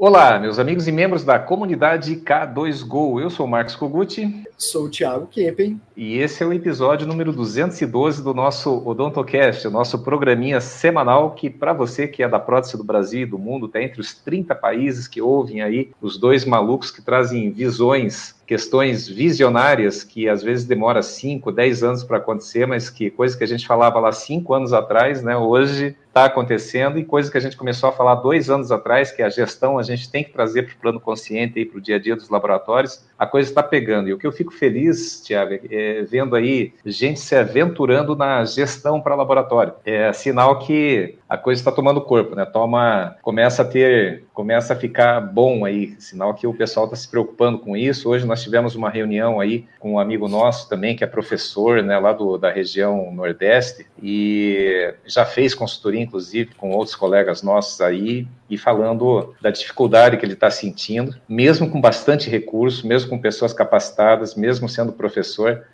Olá, meus amigos e membros da comunidade K2Go. Eu sou o Marcos Koguchi. Sou o Thiago Kempen. E esse é o episódio número 212 do nosso Odontocast, o nosso programinha semanal que, para você que é da prótese do Brasil e do mundo, está entre os 30 países que ouvem aí os dois malucos que trazem visões questões visionárias que às vezes demora 5, 10 anos para acontecer, mas que coisa que a gente falava lá 5 anos atrás, né, hoje está acontecendo, e coisa que a gente começou a falar dois anos atrás, que é a gestão a gente tem que trazer para o plano consciente e para o dia a dia dos laboratórios, a coisa está pegando. E o que eu fico feliz, Tiago, é vendo aí gente se aventurando na gestão para laboratório. É sinal que a coisa está tomando corpo, né? Toma, começa a ter, começa a ficar bom aí, sinal que o pessoal está se preocupando com isso. Hoje nós tivemos uma reunião aí com um amigo nosso também, que é professor, né, lá do, da região Nordeste, e já fez consultoria, inclusive, com outros colegas nossos aí, e falando da dificuldade que ele está sentindo, mesmo com bastante recurso, mesmo com pessoas capacitadas, mesmo sendo professor.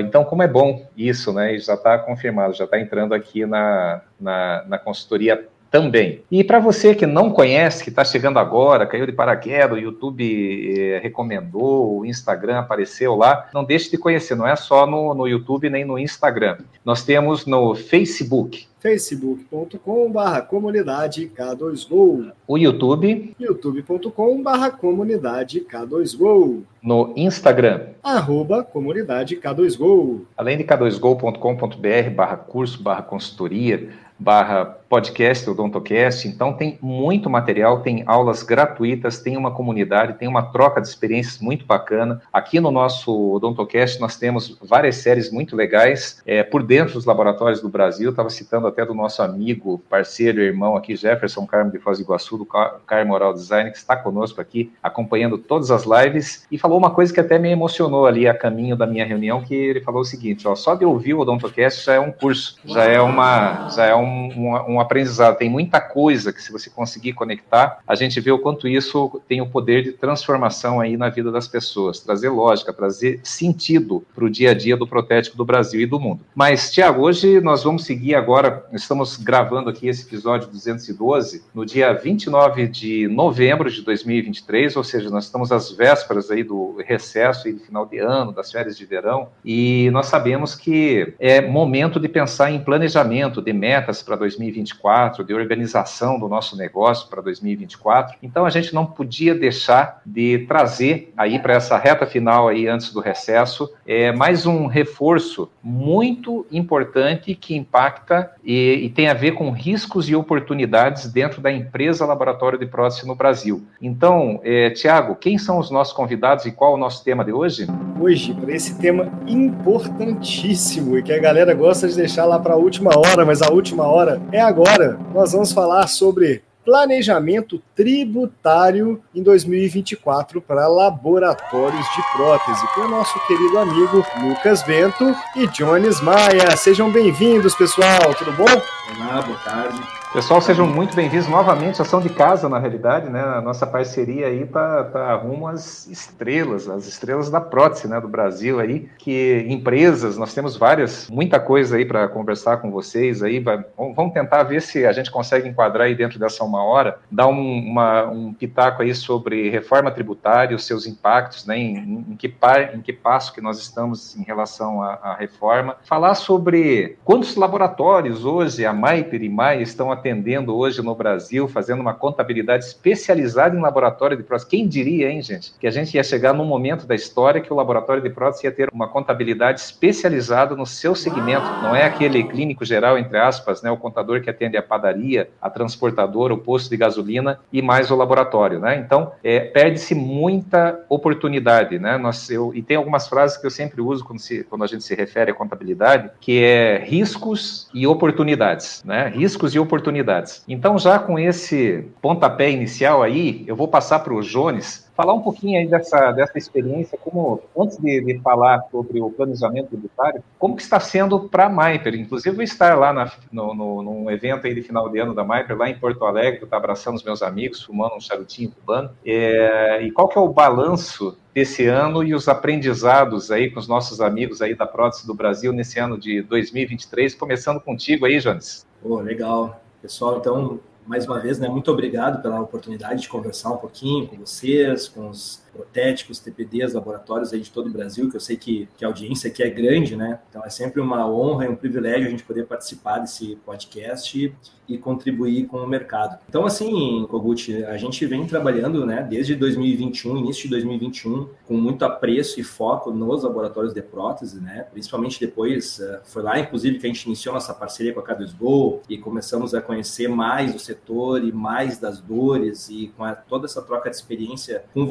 Então, como é bom isso, né? E já está confirmado, já está entrando aqui na, na, na consultoria também. E para você que não conhece, que está chegando agora, caiu de paraquedas, o YouTube eh, recomendou, o Instagram apareceu lá, não deixe de conhecer, não é só no, no YouTube nem no Instagram. Nós temos no Facebook, facebook.com.br comunidade K2Go. O YouTube. youtube.com.br comunidade K2Go. No Instagram. Arroba comunidade K2Go. Além de k2go.com.br barra curso, barra consultoria, barra podcast, Odontocast. Então tem muito material, tem aulas gratuitas, tem uma comunidade, tem uma troca de experiências muito bacana. Aqui no nosso Odontocast nós temos várias séries muito legais é, por dentro dos laboratórios do Brasil. Estava citando até do nosso amigo, parceiro irmão aqui, Jefferson Carmo de Foz do Iguaçu, do Carmo Oral Design, que está conosco aqui, acompanhando todas as lives, e falou uma coisa que até me emocionou ali a caminho da minha reunião, que ele falou o seguinte, ó, só de ouvir o Odontocast já é um curso, já é uma, já é um um, um, aprendizado, tem muita coisa que se você conseguir conectar, a gente vê o quanto isso tem o poder de transformação aí na vida das pessoas, trazer lógica, trazer sentido para o dia a dia do protético do Brasil e do mundo. Mas, Tiago, hoje nós vamos seguir agora, estamos gravando aqui esse episódio 212, no dia 29 de novembro de 2023, ou seja, nós estamos às vésperas aí do recesso e do final de ano, das férias de verão, e nós sabemos que é momento de pensar em planejamento, de metas, para 2024, de organização do nosso negócio para 2024. Então a gente não podia deixar de trazer aí para essa reta final aí antes do recesso é mais um reforço muito importante que impacta e tem a ver com riscos e oportunidades dentro da empresa Laboratório de Prótese no Brasil. Então, é, Tiago, quem são os nossos convidados e qual é o nosso tema de hoje? Hoje, para esse tema importantíssimo e que a galera gosta de deixar lá para a última hora, mas a última hora é agora. Nós vamos falar sobre planejamento tributário em 2024 para laboratórios de prótese, com o nosso querido amigo Lucas Bento e Jones Maia. Sejam bem-vindos, pessoal. Tudo bom? Olá, boa tarde. Pessoal, sejam muito bem-vindos novamente. Ação de casa, na realidade, né? A nossa parceria aí tá, tá rumo às estrelas, as estrelas da prótese, né? Do Brasil aí, que empresas, nós temos várias, muita coisa aí para conversar com vocês aí. Vamos tentar ver se a gente consegue enquadrar aí dentro dessa uma hora, dar um, uma, um pitaco aí sobre reforma tributária, os seus impactos, né? Em, em, que, par, em que passo que nós estamos em relação à, à reforma. Falar sobre quantos laboratórios hoje a Maiper e Maia estão atendendo hoje no Brasil, fazendo uma contabilidade especializada em laboratório de prótese. Quem diria, hein, gente, que a gente ia chegar num momento da história que o laboratório de prótese ia ter uma contabilidade especializada no seu segmento. Não é aquele clínico geral, entre aspas, né, o contador que atende a padaria, a transportadora, o posto de gasolina e mais o laboratório, né? Então, é, perde-se muita oportunidade, né? Nós, eu, e tem algumas frases que eu sempre uso quando, se, quando a gente se refere à contabilidade, que é riscos e oportunidades, né? Riscos e oportunidades oportunidades. Então, já com esse pontapé inicial aí, eu vou passar para o Jones falar um pouquinho aí dessa, dessa experiência, como antes de, de falar sobre o planejamento tributário, como que está sendo para a Maiper? Inclusive, vou estar lá na, no, no, num evento aí de final de ano da Maiper, lá em Porto Alegre, estou abraçando os meus amigos, fumando um charutinho cubano. É, e qual que é o balanço desse ano e os aprendizados aí com os nossos amigos aí da Prótese do Brasil nesse ano de 2023, começando contigo aí, Jones. Pô, legal. Pessoal, então, mais uma vez, né, muito obrigado pela oportunidade de conversar um pouquinho com vocês, com os protéticos, TPDs, laboratórios aí de todo o Brasil, que eu sei que, que a audiência aqui é grande, né? Então é sempre uma honra e um privilégio a gente poder participar desse podcast e, e contribuir com o mercado. Então, assim, Kogut, a gente vem trabalhando, né, desde 2021, início de 2021, com muito apreço e foco nos laboratórios de prótese, né? Principalmente depois, eh, foi lá, inclusive, que a gente iniciou nossa parceria com a K2Go e começamos a conhecer mais o setor e mais das dores e com a, toda essa troca de experiência com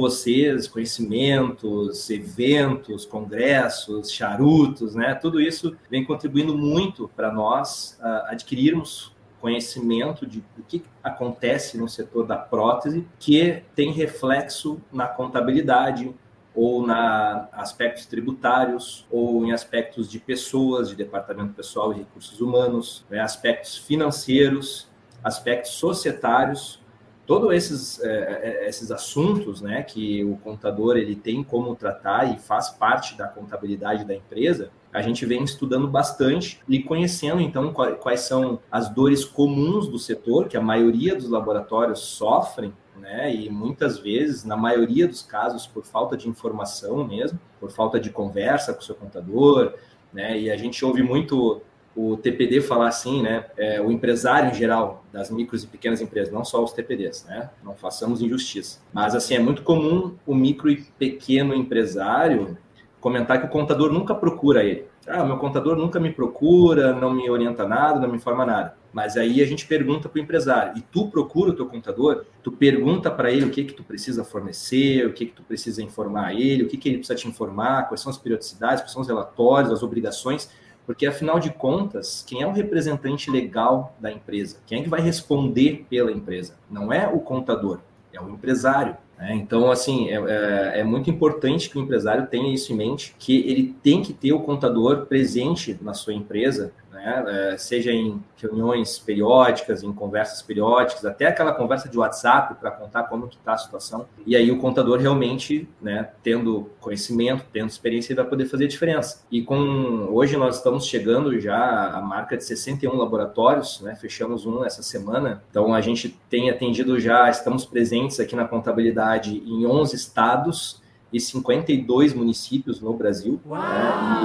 conhecimentos, eventos, congressos, charutos, né? Tudo isso vem contribuindo muito para nós uh, adquirirmos conhecimento de o que acontece no setor da prótese, que tem reflexo na contabilidade, ou na aspectos tributários, ou em aspectos de pessoas, de departamento pessoal e recursos humanos, né, aspectos financeiros, aspectos societários, todos esses, é, é, esses assuntos né, que o contador ele tem como tratar e faz parte da contabilidade da empresa, a gente vem estudando bastante e conhecendo então quais são as dores comuns do setor que a maioria dos laboratórios sofrem, né? E muitas vezes, na maioria dos casos, por falta de informação mesmo, por falta de conversa com o seu contador, né? E a gente ouve muito o TPD falar assim, né? É, o empresário em geral das micros e pequenas empresas, não só os TPDs, né? Não façamos injustiça. Mas assim é muito comum o micro e pequeno empresário comentar que o contador nunca procura ele. Ah, meu contador nunca me procura, não me orienta nada, não me informa nada. Mas aí a gente pergunta para o empresário, e tu procura o teu contador? Tu pergunta para ele o que que tu precisa fornecer, o que que tu precisa informar a ele, o que que ele precisa te informar, quais são as periodicidades, quais são os relatórios, as obrigações porque, afinal de contas, quem é o representante legal da empresa? Quem é que vai responder pela empresa? Não é o contador, é o empresário. Né? Então, assim, é, é, é, muito importante que o empresário tenha isso em mente, que ele tem que ter o contador presente na sua empresa né? É, seja em reuniões periódicas, em conversas periódicas, até aquela conversa de WhatsApp para contar como que está a situação. E aí o contador realmente, né, tendo conhecimento, tendo experiência, vai poder fazer a diferença. E com hoje nós estamos chegando já à marca de 61 laboratórios, né? Fechamos um essa semana. Então a gente tem atendido já, estamos presentes aqui na contabilidade em 11 estados e 52 municípios no Brasil. Né?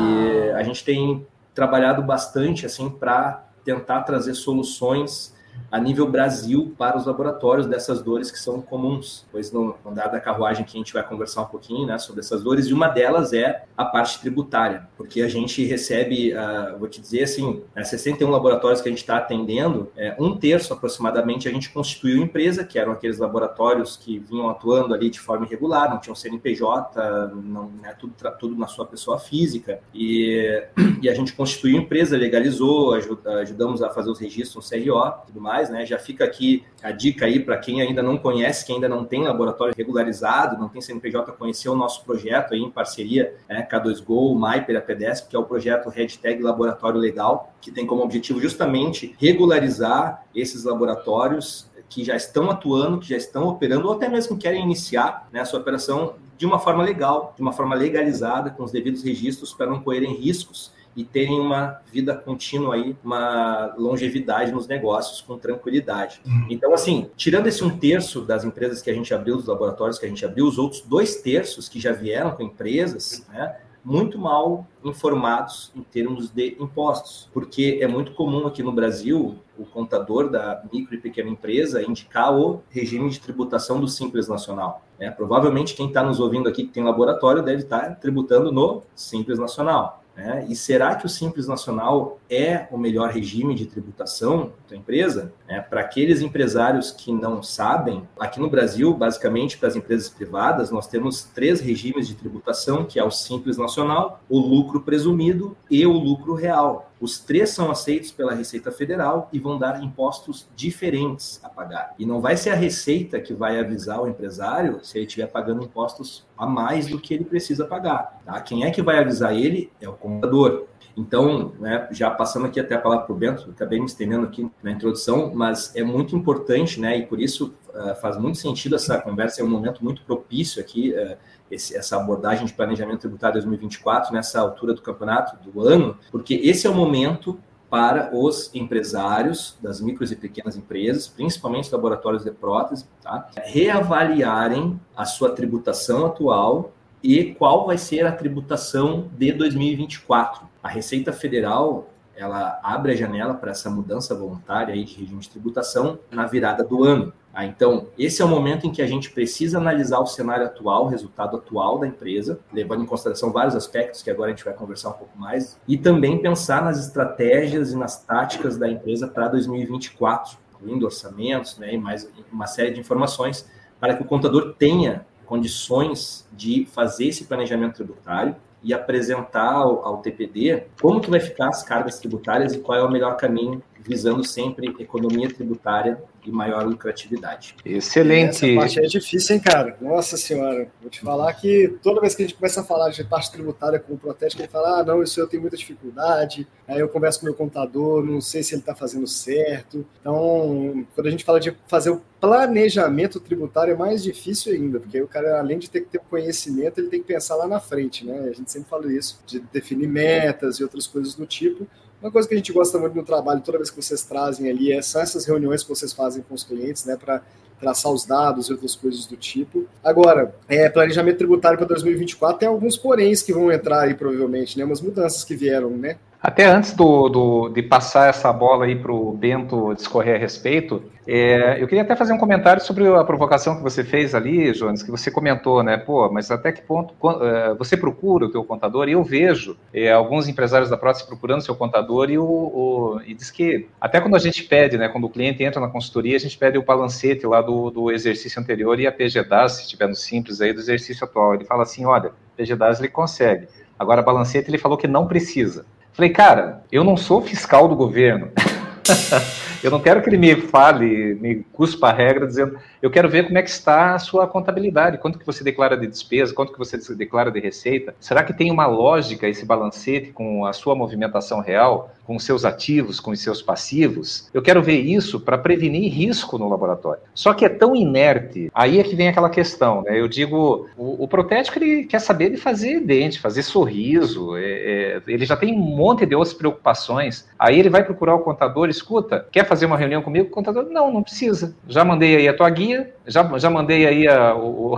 E a gente tem trabalhado bastante assim para tentar trazer soluções a nível Brasil para os laboratórios dessas dores que são comuns. Pois no andar da carruagem que a gente vai conversar um pouquinho né, sobre essas dores, e uma delas é a parte tributária, porque a gente recebe, uh, vou te dizer assim, né, 61 laboratórios que a gente está atendendo, é, um terço aproximadamente a gente constituiu empresa, que eram aqueles laboratórios que vinham atuando ali de forma irregular, não tinham CNPJ, não, né, tudo, tudo na sua pessoa física, e, e a gente constituiu empresa, legalizou, ajuda, ajudamos a fazer os registros no CRO, tudo mais, né? Já fica aqui a dica aí para quem ainda não conhece, quem ainda não tem laboratório regularizado, não tem CNPJ, conhecer o nosso projeto aí em parceria né, K2Go, MyPer a PDESP, que é o projeto Hashtag Laboratório Legal, que tem como objetivo justamente regularizar esses laboratórios que já estão atuando, que já estão operando, ou até mesmo querem iniciar né, a sua operação de uma forma legal, de uma forma legalizada, com os devidos registros, para não correrem riscos e terem uma vida contínua aí, uma longevidade nos negócios com tranquilidade. Uhum. Então, assim, tirando esse um terço das empresas que a gente abriu, dos laboratórios que a gente abriu, os outros dois terços que já vieram com empresas, né, muito mal informados em termos de impostos, porque é muito comum aqui no Brasil o contador da micro e pequena empresa indicar o regime de tributação do Simples Nacional. É, provavelmente quem está nos ouvindo aqui que tem laboratório deve estar tá tributando no Simples Nacional. Né? E será que o Simples Nacional é o melhor regime de tributação da empresa? É, para aqueles empresários que não sabem, aqui no Brasil, basicamente para as empresas privadas, nós temos três regimes de tributação, que é o Simples Nacional, o lucro presumido e o lucro real. Os três são aceitos pela Receita Federal e vão dar impostos diferentes a pagar. E não vai ser a Receita que vai avisar o empresário se ele estiver pagando impostos a mais do que ele precisa pagar. Tá? Quem é que vai avisar ele é o contador. Então, né, já passando aqui até a palavra para o Bento, acabei me estendendo aqui na introdução, mas é muito importante, né, e por isso uh, faz muito sentido essa conversa, é um momento muito propício aqui, uh, esse, essa abordagem de planejamento tributário 2024 nessa altura do campeonato, do ano, porque esse é o momento para os empresários das micros e pequenas empresas, principalmente laboratórios de prótese, tá? reavaliarem a sua tributação atual e qual vai ser a tributação de 2024. A Receita Federal ela abre a janela para essa mudança voluntária aí de regime de tributação na virada do ano. Ah, então, esse é o momento em que a gente precisa analisar o cenário atual, o resultado atual da empresa, levando em consideração vários aspectos que agora a gente vai conversar um pouco mais, e também pensar nas estratégias e nas táticas da empresa para 2024, incluindo orçamentos né, e mais uma série de informações, para que o contador tenha condições de fazer esse planejamento tributário e apresentar ao, ao, TPD como que vai ficar as cargas tributárias e qual é o melhor caminho, visando sempre economia tributária e maior lucratividade. Excelente. Essa parte é difícil, hein, cara? Nossa senhora. Vou te falar que toda vez que a gente começa a falar de taxa tributária com o protético, ele fala, ah, não, isso eu tenho muita dificuldade. Aí eu converso com o meu contador, não sei se ele está fazendo certo. Então, quando a gente fala de fazer o planejamento tributário, é mais difícil ainda, porque aí o cara, além de ter que ter o conhecimento, ele tem que pensar lá na frente, né? A gente sempre fala isso, de definir metas e outras coisas do tipo. Uma coisa que a gente gosta muito no trabalho, toda vez que vocês trazem ali, é, são essas reuniões que vocês fazem com os clientes, né, para traçar os dados e outras coisas do tipo. Agora, é, planejamento tributário para 2024 tem alguns poréns que vão entrar aí, provavelmente, né, umas mudanças que vieram, né? Até antes do, do, de passar essa bola aí para o Bento discorrer a respeito, é, eu queria até fazer um comentário sobre a provocação que você fez ali, Jones, que você comentou, né? Pô, mas até que ponto é, você procura o teu contador? E eu vejo é, alguns empresários da prótese procurando o seu contador e, o, o, e diz que até quando a gente pede, né? Quando o cliente entra na consultoria, a gente pede o balancete lá do, do exercício anterior e a PGDAS, se estiver no simples aí, do exercício atual. Ele fala assim, olha, PGDAS ele consegue. Agora, balancete ele falou que não precisa. Falei, cara, eu não sou fiscal do governo. eu não quero que ele me fale, me cuspa a regra, dizendo, eu quero ver como é que está a sua contabilidade, quanto que você declara de despesa, quanto que você declara de receita. Será que tem uma lógica esse balancete com a sua movimentação real? com os seus ativos, com os seus passivos. Eu quero ver isso para prevenir risco no laboratório. Só que é tão inerte, aí é que vem aquela questão, né? Eu digo, o, o protético ele quer saber de fazer dente, fazer sorriso, é, é, ele já tem um monte de outras preocupações. Aí ele vai procurar o contador, escuta, quer fazer uma reunião comigo? O contador, não, não precisa. Já mandei aí a tua guia, já, já mandei aí a, o,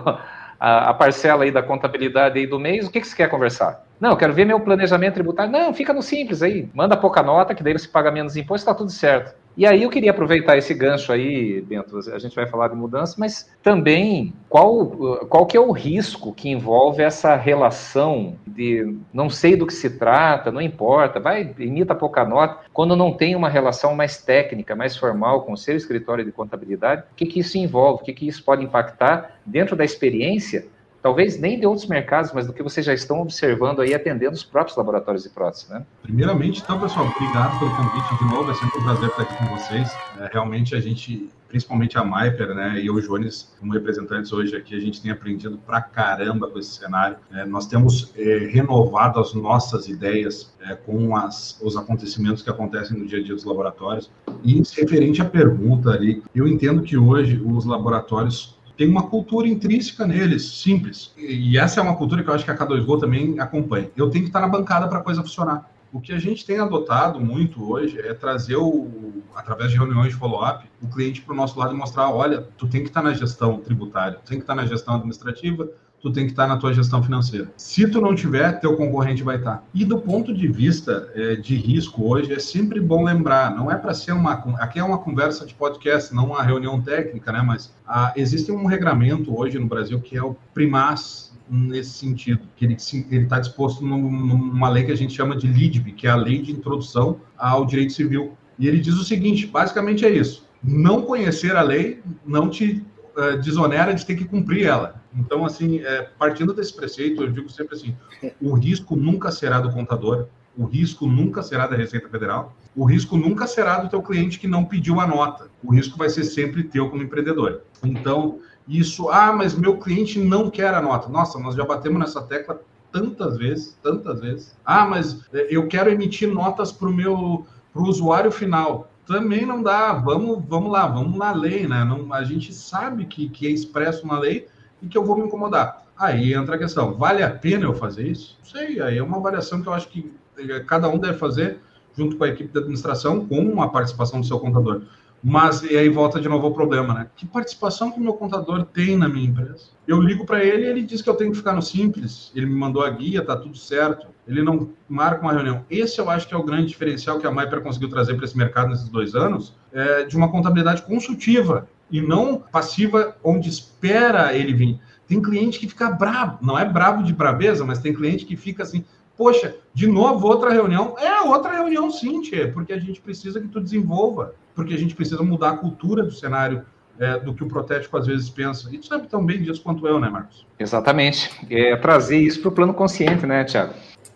a, a parcela aí da contabilidade aí do mês, o que, que você quer conversar? Não, eu quero ver meu planejamento tributário. Não, fica no simples aí. Manda pouca nota, que daí você paga menos imposto, está tudo certo. E aí eu queria aproveitar esse gancho aí, Bento, a gente vai falar de mudança, mas também qual, qual que é o risco que envolve essa relação de não sei do que se trata, não importa, vai, imita pouca nota, quando não tem uma relação mais técnica, mais formal com o seu escritório de contabilidade, o que, que isso envolve, o que, que isso pode impactar dentro da experiência talvez nem de outros mercados, mas do que vocês já estão observando aí, atendendo os próprios laboratórios de prótese, né? Primeiramente, então, pessoal, obrigado pelo convite de novo, é sempre um prazer estar aqui com vocês. É, realmente, a gente, principalmente a Maiper, né, e eu, Jones, como representantes hoje aqui, a gente tem aprendido pra caramba com esse cenário. É, nós temos é, renovado as nossas ideias é, com as, os acontecimentos que acontecem no dia a dia dos laboratórios. E referente à pergunta ali, eu entendo que hoje os laboratórios tem uma cultura intrínseca neles, simples. E essa é uma cultura que eu acho que a K2Go também acompanha. Eu tenho que estar na bancada para a coisa funcionar. O que a gente tem adotado muito hoje é trazer, o, através de reuniões de follow-up, o cliente para o nosso lado e mostrar: olha, tu tem que estar na gestão tributária, tu tem que estar na gestão administrativa, tu tem que estar na tua gestão financeira. Se tu não tiver, teu concorrente vai estar. E do ponto de vista é, de risco hoje, é sempre bom lembrar, não é para ser uma... Aqui é uma conversa de podcast, não uma reunião técnica, né? Mas ah, existe um regramento hoje no Brasil que é o PRIMAS, nesse sentido, que ele está disposto numa lei que a gente chama de LIDB, que é a Lei de Introdução ao Direito Civil. E ele diz o seguinte, basicamente é isso, não conhecer a lei não te uh, desonera de ter que cumprir ela. Então, assim, é, partindo desse preceito, eu digo sempre assim: o risco nunca será do contador, o risco nunca será da Receita Federal, o risco nunca será do teu cliente que não pediu a nota. O risco vai ser sempre teu como empreendedor. Então, isso, ah, mas meu cliente não quer a nota. Nossa, nós já batemos nessa tecla tantas vezes, tantas vezes. Ah, mas é, eu quero emitir notas para o meu pro usuário final também não dá. Vamos, vamos lá, vamos na lei, né? Não, a gente sabe que, que é expresso na lei e que eu vou me incomodar. Aí entra a questão: vale a pena eu fazer isso? Não sei, aí é uma avaliação que eu acho que eh, cada um deve fazer junto com a equipe de administração, com a participação do seu contador. Mas e aí volta de novo ao problema, né? Que participação que o meu contador tem na minha empresa? Eu ligo para ele e ele diz que eu tenho que ficar no simples. Ele me mandou a guia, tá tudo certo. Ele não marca uma reunião. Esse eu acho que é o grande diferencial que a Maiper conseguiu trazer para esse mercado nesses dois anos, é de uma contabilidade consultiva e não passiva, onde espera ele vir. Tem cliente que fica bravo, não é bravo de braveza, mas tem cliente que fica assim, poxa, de novo outra reunião. É outra reunião sim, Tchê, porque a gente precisa que tu desenvolva porque a gente precisa mudar a cultura do cenário é, do que o protético às vezes pensa. E tu sabe tão bem disso quanto eu, né, Marcos? Exatamente. É trazer isso para o plano consciente, né, Tiago?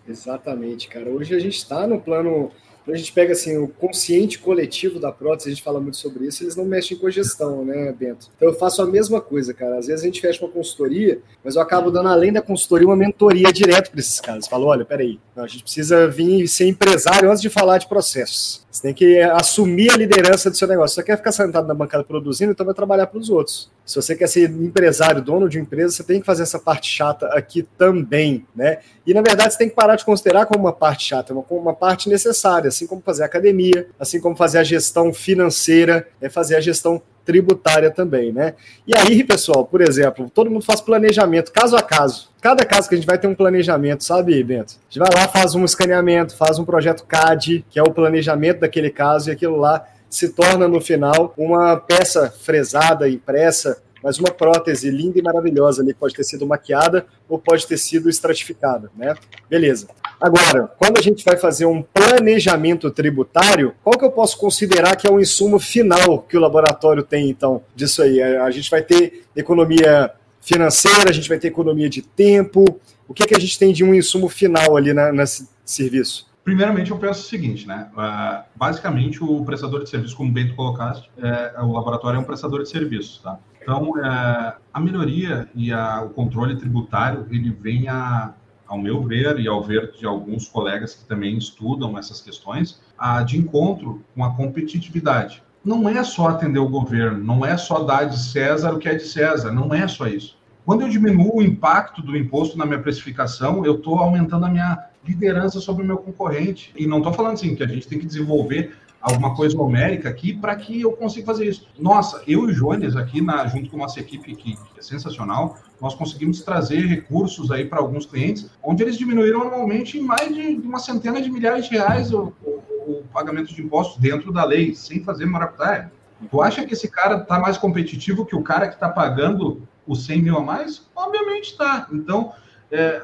Exatamente, cara. Hoje a gente está no plano a gente pega assim o consciente coletivo da prótese, a gente fala muito sobre isso, eles não mexem com a gestão, né, Bento? Então eu faço a mesma coisa, cara. Às vezes a gente fecha uma consultoria, mas eu acabo dando além da consultoria uma mentoria direto para esses caras. Falo, olha, peraí, a gente precisa vir ser empresário antes de falar de processos. Você tem que assumir a liderança do seu negócio. Você quer ficar sentado na bancada produzindo, então vai trabalhar para os outros. Se você quer ser empresário, dono de empresa, você tem que fazer essa parte chata aqui também, né? E na verdade você tem que parar de considerar como uma parte chata, uma, uma parte necessária, assim como fazer academia, assim como fazer a gestão financeira, é fazer a gestão tributária também, né? E aí, pessoal, por exemplo, todo mundo faz planejamento caso a caso. Cada caso que a gente vai ter um planejamento, sabe, Bento? A gente vai lá, faz um escaneamento, faz um projeto CAD, que é o planejamento daquele caso, e aquilo lá se torna no final uma peça fresada, impressa, mas uma prótese linda e maravilhosa ali, pode ter sido maquiada ou pode ter sido estratificada, né? Beleza. Agora, quando a gente vai fazer um planejamento tributário, qual que eu posso considerar que é o insumo final que o laboratório tem, então, disso aí? A gente vai ter economia financeira, a gente vai ter economia de tempo. O que, que a gente tem de um insumo final ali na, nesse serviço? Primeiramente, eu penso o seguinte, né? Uh, basicamente, o prestador de serviço, como bem tu colocaste, é, o laboratório é um prestador de serviço, tá? Então, é, a melhoria e a, o controle tributário, ele vem a, ao meu ver e ao ver de alguns colegas que também estudam essas questões, a, de encontro com a competitividade. Não é só atender o governo, não é só dar de César o que é de César, não é só isso. Quando eu diminuo o impacto do imposto na minha precificação, eu estou aumentando a minha liderança sobre o meu concorrente. E não estou falando assim que a gente tem que desenvolver alguma coisa numérica aqui para que eu consiga fazer isso. Nossa, eu e o Jones aqui, na, junto com nossa equipe, que, é sensacional, nós conseguimos trazer recursos aí para alguns clientes, onde eles diminuíram anualmente em mais de uma centena de milhares de reais o, o, o pagamento de impostos dentro da lei, sem fazer maracutaia. Tu acha que esse cara está mais competitivo que o cara que está pagando os 100 mil a mais? Obviamente está. Então, é,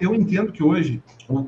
eu entendo que hoje,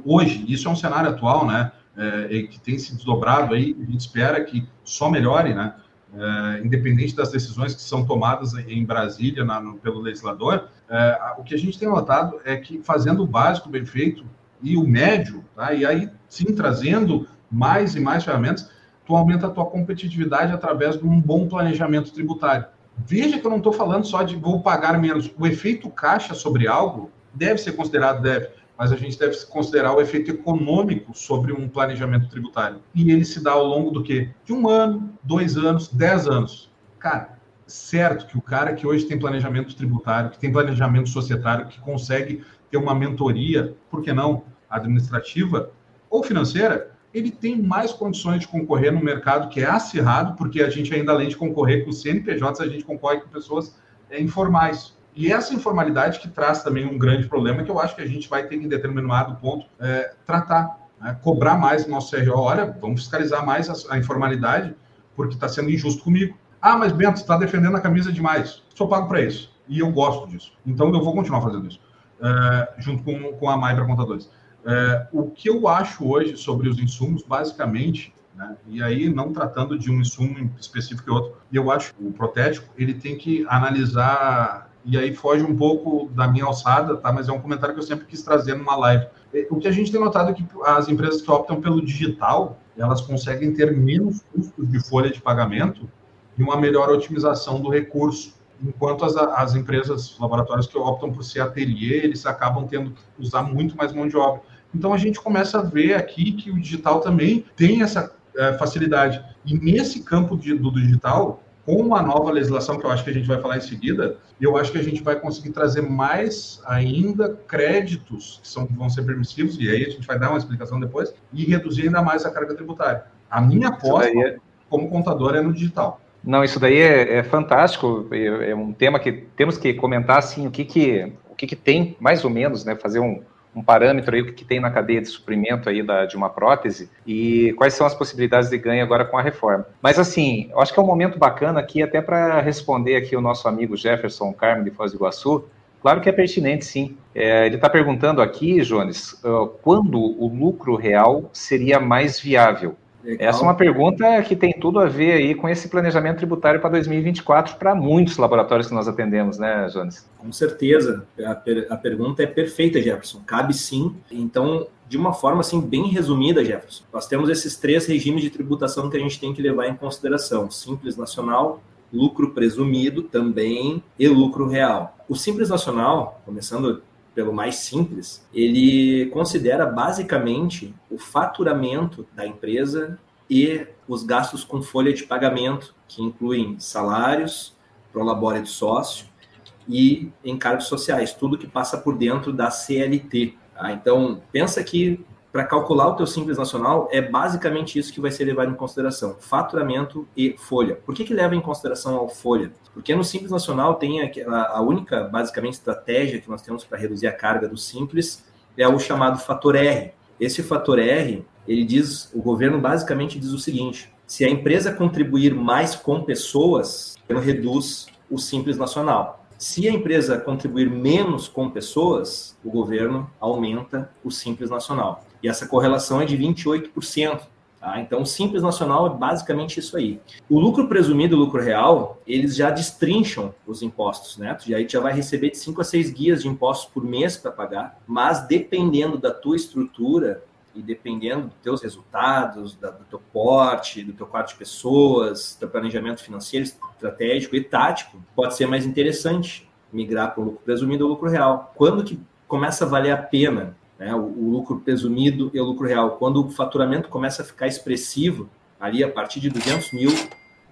hoje, isso é um cenário atual, né? É, que tem se desdobrado aí, a gente espera que só melhore, né? É, independente das decisões que são tomadas em Brasília na, no, pelo legislador, é, o que a gente tem notado é que fazendo o básico bem feito e o médio, tá? e aí sim trazendo mais e mais ferramentas, tu aumenta a tua competitividade através de um bom planejamento tributário. Veja que eu não estou falando só de vou pagar menos. O efeito caixa sobre algo deve ser considerado, deve mas a gente deve considerar o efeito econômico sobre um planejamento tributário. E ele se dá ao longo do quê? De um ano, dois anos, dez anos. Cara, certo que o cara que hoje tem planejamento tributário, que tem planejamento societário, que consegue ter uma mentoria, por que não, administrativa ou financeira, ele tem mais condições de concorrer no mercado que é acirrado, porque a gente ainda, além de concorrer com CNPJs, a gente concorre com pessoas é, informais. E essa informalidade que traz também um grande problema que eu acho que a gente vai ter que, em determinado ponto, é, tratar, né? cobrar mais no nosso CRO. Olha, vamos fiscalizar mais a, a informalidade, porque está sendo injusto comigo. Ah, mas Bento, está defendendo a camisa demais. Sou pago para isso. E eu gosto disso. Então eu vou continuar fazendo isso, é, junto com, com a MAI para contadores. É, o que eu acho hoje sobre os insumos, basicamente, né? E aí, não tratando de um insumo específico e outro, eu acho que o protético ele tem que analisar e aí foge um pouco da minha alçada, tá? Mas é um comentário que eu sempre quis trazer numa live. É, o que a gente tem notado é que as empresas que optam pelo digital, elas conseguem ter menos custos de folha de pagamento e uma melhor otimização do recurso. Enquanto as, as empresas, laboratórios que optam por ser ateliê, eles acabam tendo que usar muito mais mão de obra. Então a gente começa a ver aqui que o digital também tem essa é, facilidade. E nesse campo de, do digital, com a nova legislação, que eu acho que a gente vai falar em seguida, eu acho que a gente vai conseguir trazer mais ainda créditos que são, vão ser permissivos, e aí a gente vai dar uma explicação depois, e reduzir ainda mais a carga tributária. A minha aposta, é... como contador, é no digital. Não, isso daí é, é fantástico, é, é, um tema que temos que comentar, assim, o que que, o que, que tem, mais ou menos, né, fazer um, um parâmetro aí, o que tem na cadeia de suprimento aí da, de uma prótese e quais são as possibilidades de ganho agora com a reforma. Mas assim, eu acho que é um momento bacana aqui até para responder aqui o nosso amigo Jefferson Carmo de Foz do Iguaçu, Claro que é pertinente, sim. É, ele está perguntando aqui, Jones, uh, quando o lucro real seria mais viável? Legal. Essa é uma pergunta que tem tudo a ver aí com esse planejamento tributário para 2024 para muitos laboratórios que nós atendemos, né, Jones? Com certeza. A, per a pergunta é perfeita, Jefferson. Cabe sim. Então, de uma forma assim bem resumida, Jefferson, nós temos esses três regimes de tributação que a gente tem que levar em consideração: simples nacional, lucro presumido também e lucro real. O simples nacional, começando pelo mais simples, ele considera basicamente o faturamento da empresa e os gastos com folha de pagamento, que incluem salários, prolabore de sócio e encargos sociais, tudo que passa por dentro da CLT. Tá? Então, pensa que para calcular o teu Simples Nacional, é basicamente isso que vai ser levado em consideração, faturamento e folha. Por que, que leva em consideração a folha? Porque no Simples Nacional tem a, a única, basicamente, estratégia que nós temos para reduzir a carga do Simples é o chamado fator R. Esse fator R, ele diz, o governo basicamente diz o seguinte, se a empresa contribuir mais com pessoas, ela reduz o Simples Nacional. Se a empresa contribuir menos com pessoas, o governo aumenta o Simples Nacional. E essa correlação é de 28%. Tá? Então, o Simples Nacional é basicamente isso aí. O lucro presumido e o lucro real, eles já destrincham os impostos, né? E aí já vai receber de 5 a 6 guias de impostos por mês para pagar, mas dependendo da tua estrutura, e dependendo dos teus resultados, da, do teu porte, do teu quadro de pessoas, do teu planejamento financeiro, estratégico e tático, pode ser mais interessante migrar para o lucro presumido ou lucro real. Quando que começa a valer a pena né, o, o, lucro presumido e o lucro real? Quando o faturamento começa a ficar expressivo, ali a partir de 200 mil,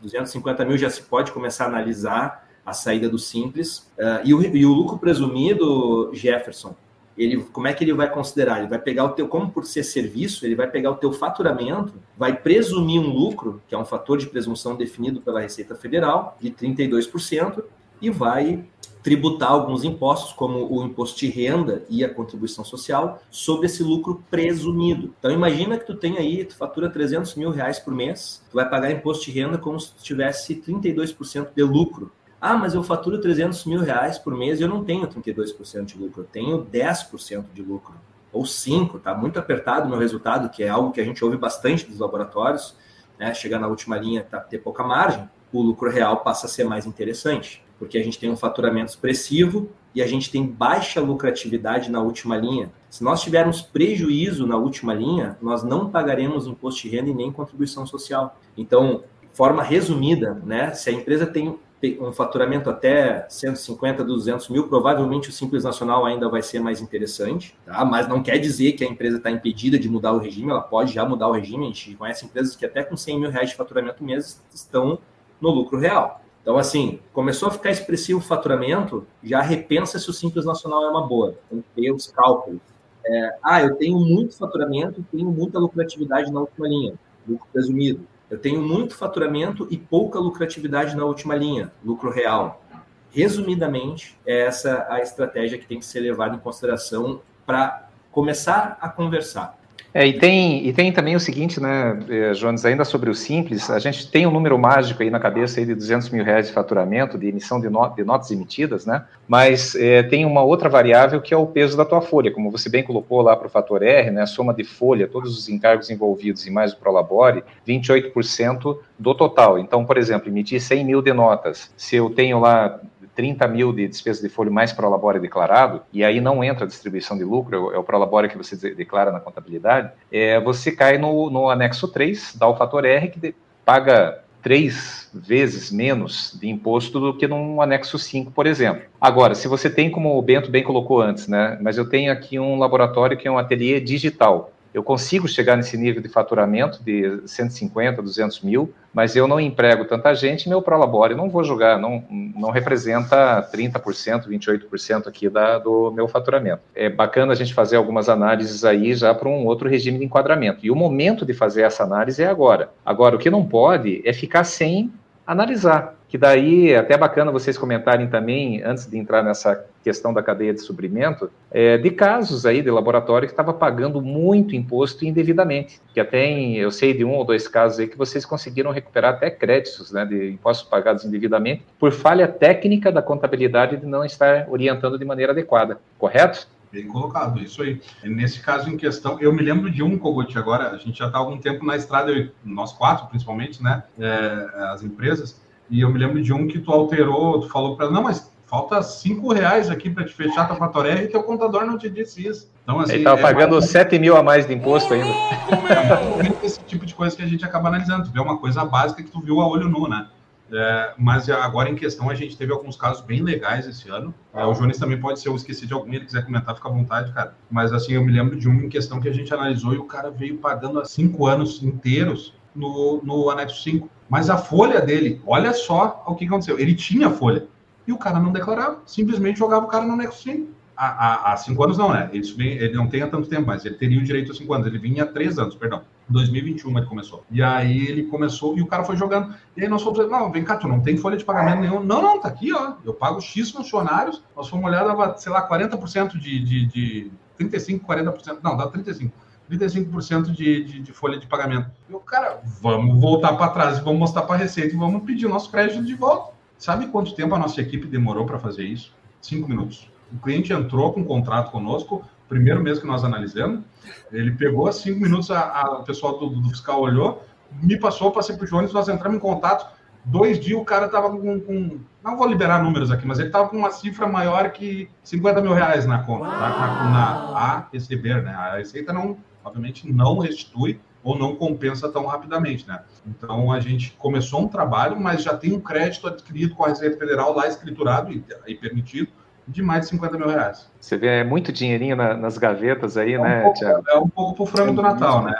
250 mil já se pode começar a analisar a saída do simples. Uh, e, o, e o lucro presumido, Jefferson, ele, como é que ele vai considerar? Ele vai pegar o teu, como por ser serviço, ele vai pegar o teu faturamento, vai presumir um lucro, que é um fator de presunção definido pela Receita Federal, de 32%, e vai tributar alguns impostos, como o imposto de renda e a contribuição social, sobre esse lucro presumido. Então, imagina que tu tem aí, tu fatura 300 mil reais por mês, tu vai pagar imposto de renda como se tu tivesse 32% de lucro. Ah, mas eu faturo 300 mil reais por mês e eu não tenho 32% de lucro, eu tenho 10% de lucro. Ou 5%, tá muito apertado o meu resultado, que é algo que a gente ouve bastante dos laboratórios, né? Chegar na última linha, tá, ter pouca margem, o lucro real passa a ser mais interessante, porque a gente tem um faturamento expressivo e a gente tem baixa lucratividade na última linha. Se nós tivermos prejuízo na última linha, nós não pagaremos imposto de renda e nem contribuição social. Então, forma resumida, né? Se a empresa tem um faturamento até 150, 200 mil, provavelmente o Simples Nacional ainda vai ser mais interessante, tá? mas não quer dizer que a empresa está impedida de mudar o regime, ela pode já mudar o regime, a gente conhece empresas que até com 100 mil reais de faturamento mês estão no lucro real. Então, assim, começou a ficar expressivo o faturamento, já repensa se o Simples Nacional é uma boa, tem que ter os cálculos. É, ah, eu tenho muito faturamento, tenho muita lucratividade na última linha, lucro presumido eu tenho muito faturamento e pouca lucratividade na última linha, lucro real. Resumidamente, é essa a estratégia que tem que ser levada em consideração para começar a conversar. É, e tem, e tem também o seguinte, né, eh, Jones, ainda sobre o simples, a gente tem um número mágico aí na cabeça aí de 200 mil reais de faturamento, de emissão de, not de notas emitidas, né, mas é, tem uma outra variável que é o peso da tua folha, como você bem colocou lá para o fator R, né, a soma de folha, todos os encargos envolvidos e mais o Prolabore, 28% do total. Então, por exemplo, emitir 100 mil de notas, se eu tenho lá 30 mil de despesa de folha mais prolabore declarado, e aí não entra a distribuição de lucro, é o prolabore que você declara na contabilidade, é, você cai no, no anexo 3, dá o fator R, que paga três vezes menos de imposto do que num anexo 5, por exemplo. Agora, se você tem, como o Bento bem colocou antes, né, mas eu tenho aqui um laboratório que é um ateliê digital, Eu consigo chegar nesse nível de faturamento de 150, 200 mil, mas eu não emprego tanta gente, meu Prolabore não vou jogar, não, não representa 30%, 28% aqui da, do meu faturamento. É bacana a gente fazer algumas análises aí já para um outro regime de enquadramento. E o momento de fazer essa análise é agora. Agora, o que não pode é ficar sem analisar que daí é até bacana vocês comentarem também, antes de entrar nessa questão da cadeia de suprimento, é, de casos aí de laboratório que estava pagando muito imposto indevidamente, que até em, eu sei de um ou dois casos aí que vocês conseguiram recuperar até créditos né, de impostos pagados indevidamente por falha técnica da contabilidade de não estar orientando de maneira adequada, correto? Bem colocado, isso aí. Nesse caso em questão, eu me lembro de um, Kogut, agora, a gente já está há algum tempo na estrada, nós quatro principalmente, né, é, as empresas, e eu me lembro de um que tu alterou, tu falou para não, mas falta cinco reais aqui para te fechar tua fatoré e teu contador não te disse isso. Então, assim, Ele estava é pagando mais... 7 mil a mais de imposto ainda. É esse tipo de coisa que a gente acaba analisando. Tu vê uma coisa básica que tu viu a olho nu, né? É, mas agora em questão a gente teve alguns casos bem legais esse ano. É, o Jones também pode ser, eu esqueci de algum, ele quiser comentar, fica à vontade, cara. Mas assim, eu me lembro de um em questão que a gente analisou e o cara veio pagando há cinco anos inteiros no, no anexo 5. Mas a folha dele, olha só o que aconteceu. Ele tinha folha. E o cara não declarava, simplesmente jogava o cara no anexo 5. Há, há, há cinco anos não, né? Ele, ele não tem há tanto tempo, mas ele teria o direito a cinco anos. Ele vinha há três anos, perdão. 2021 ele começou. E aí ele começou e o cara foi jogando. E aí nós fomos não, vem cá, tu não tem folha de pagamento nenhum. Não, não, tá aqui, ó. Eu pago X funcionários. Nós fomos olhar, dava, sei lá, 40% de, de, de 35, 40%. Não, dá 35. 35% de, de, de, folha de pagamento. O cara, vamos voltar para trás vamos mostrar para a Receita e vamos pedir o nosso crédito de volta. Sabe quanto tempo a nossa equipe demorou para fazer isso? Cinco minutos. O cliente entrou com um contrato conosco, primeiro mês que nós analisamos, ele pegou cinco minutos, a, a o pessoal do, do, fiscal olhou, me passou, passei para o Jones, nós entramos em contato. Dois dias o cara estava com, com, Não vou liberar números aqui, mas ele estava com uma cifra maior que 50 mil reais na conta, tá? na, na, a receber, né? A Receita não obviamente não restitui ou não compensa tão rapidamente, né? Então a gente começou um trabalho, mas já tem um crédito adquirido com a Receita Federal lá escriturado e, e permitido de mais de 50 mil reais. Você vê, é muito dinheirinho na, nas gavetas aí, é um né, pouco, Thiago? É um pouco pro frango é do Natal, né?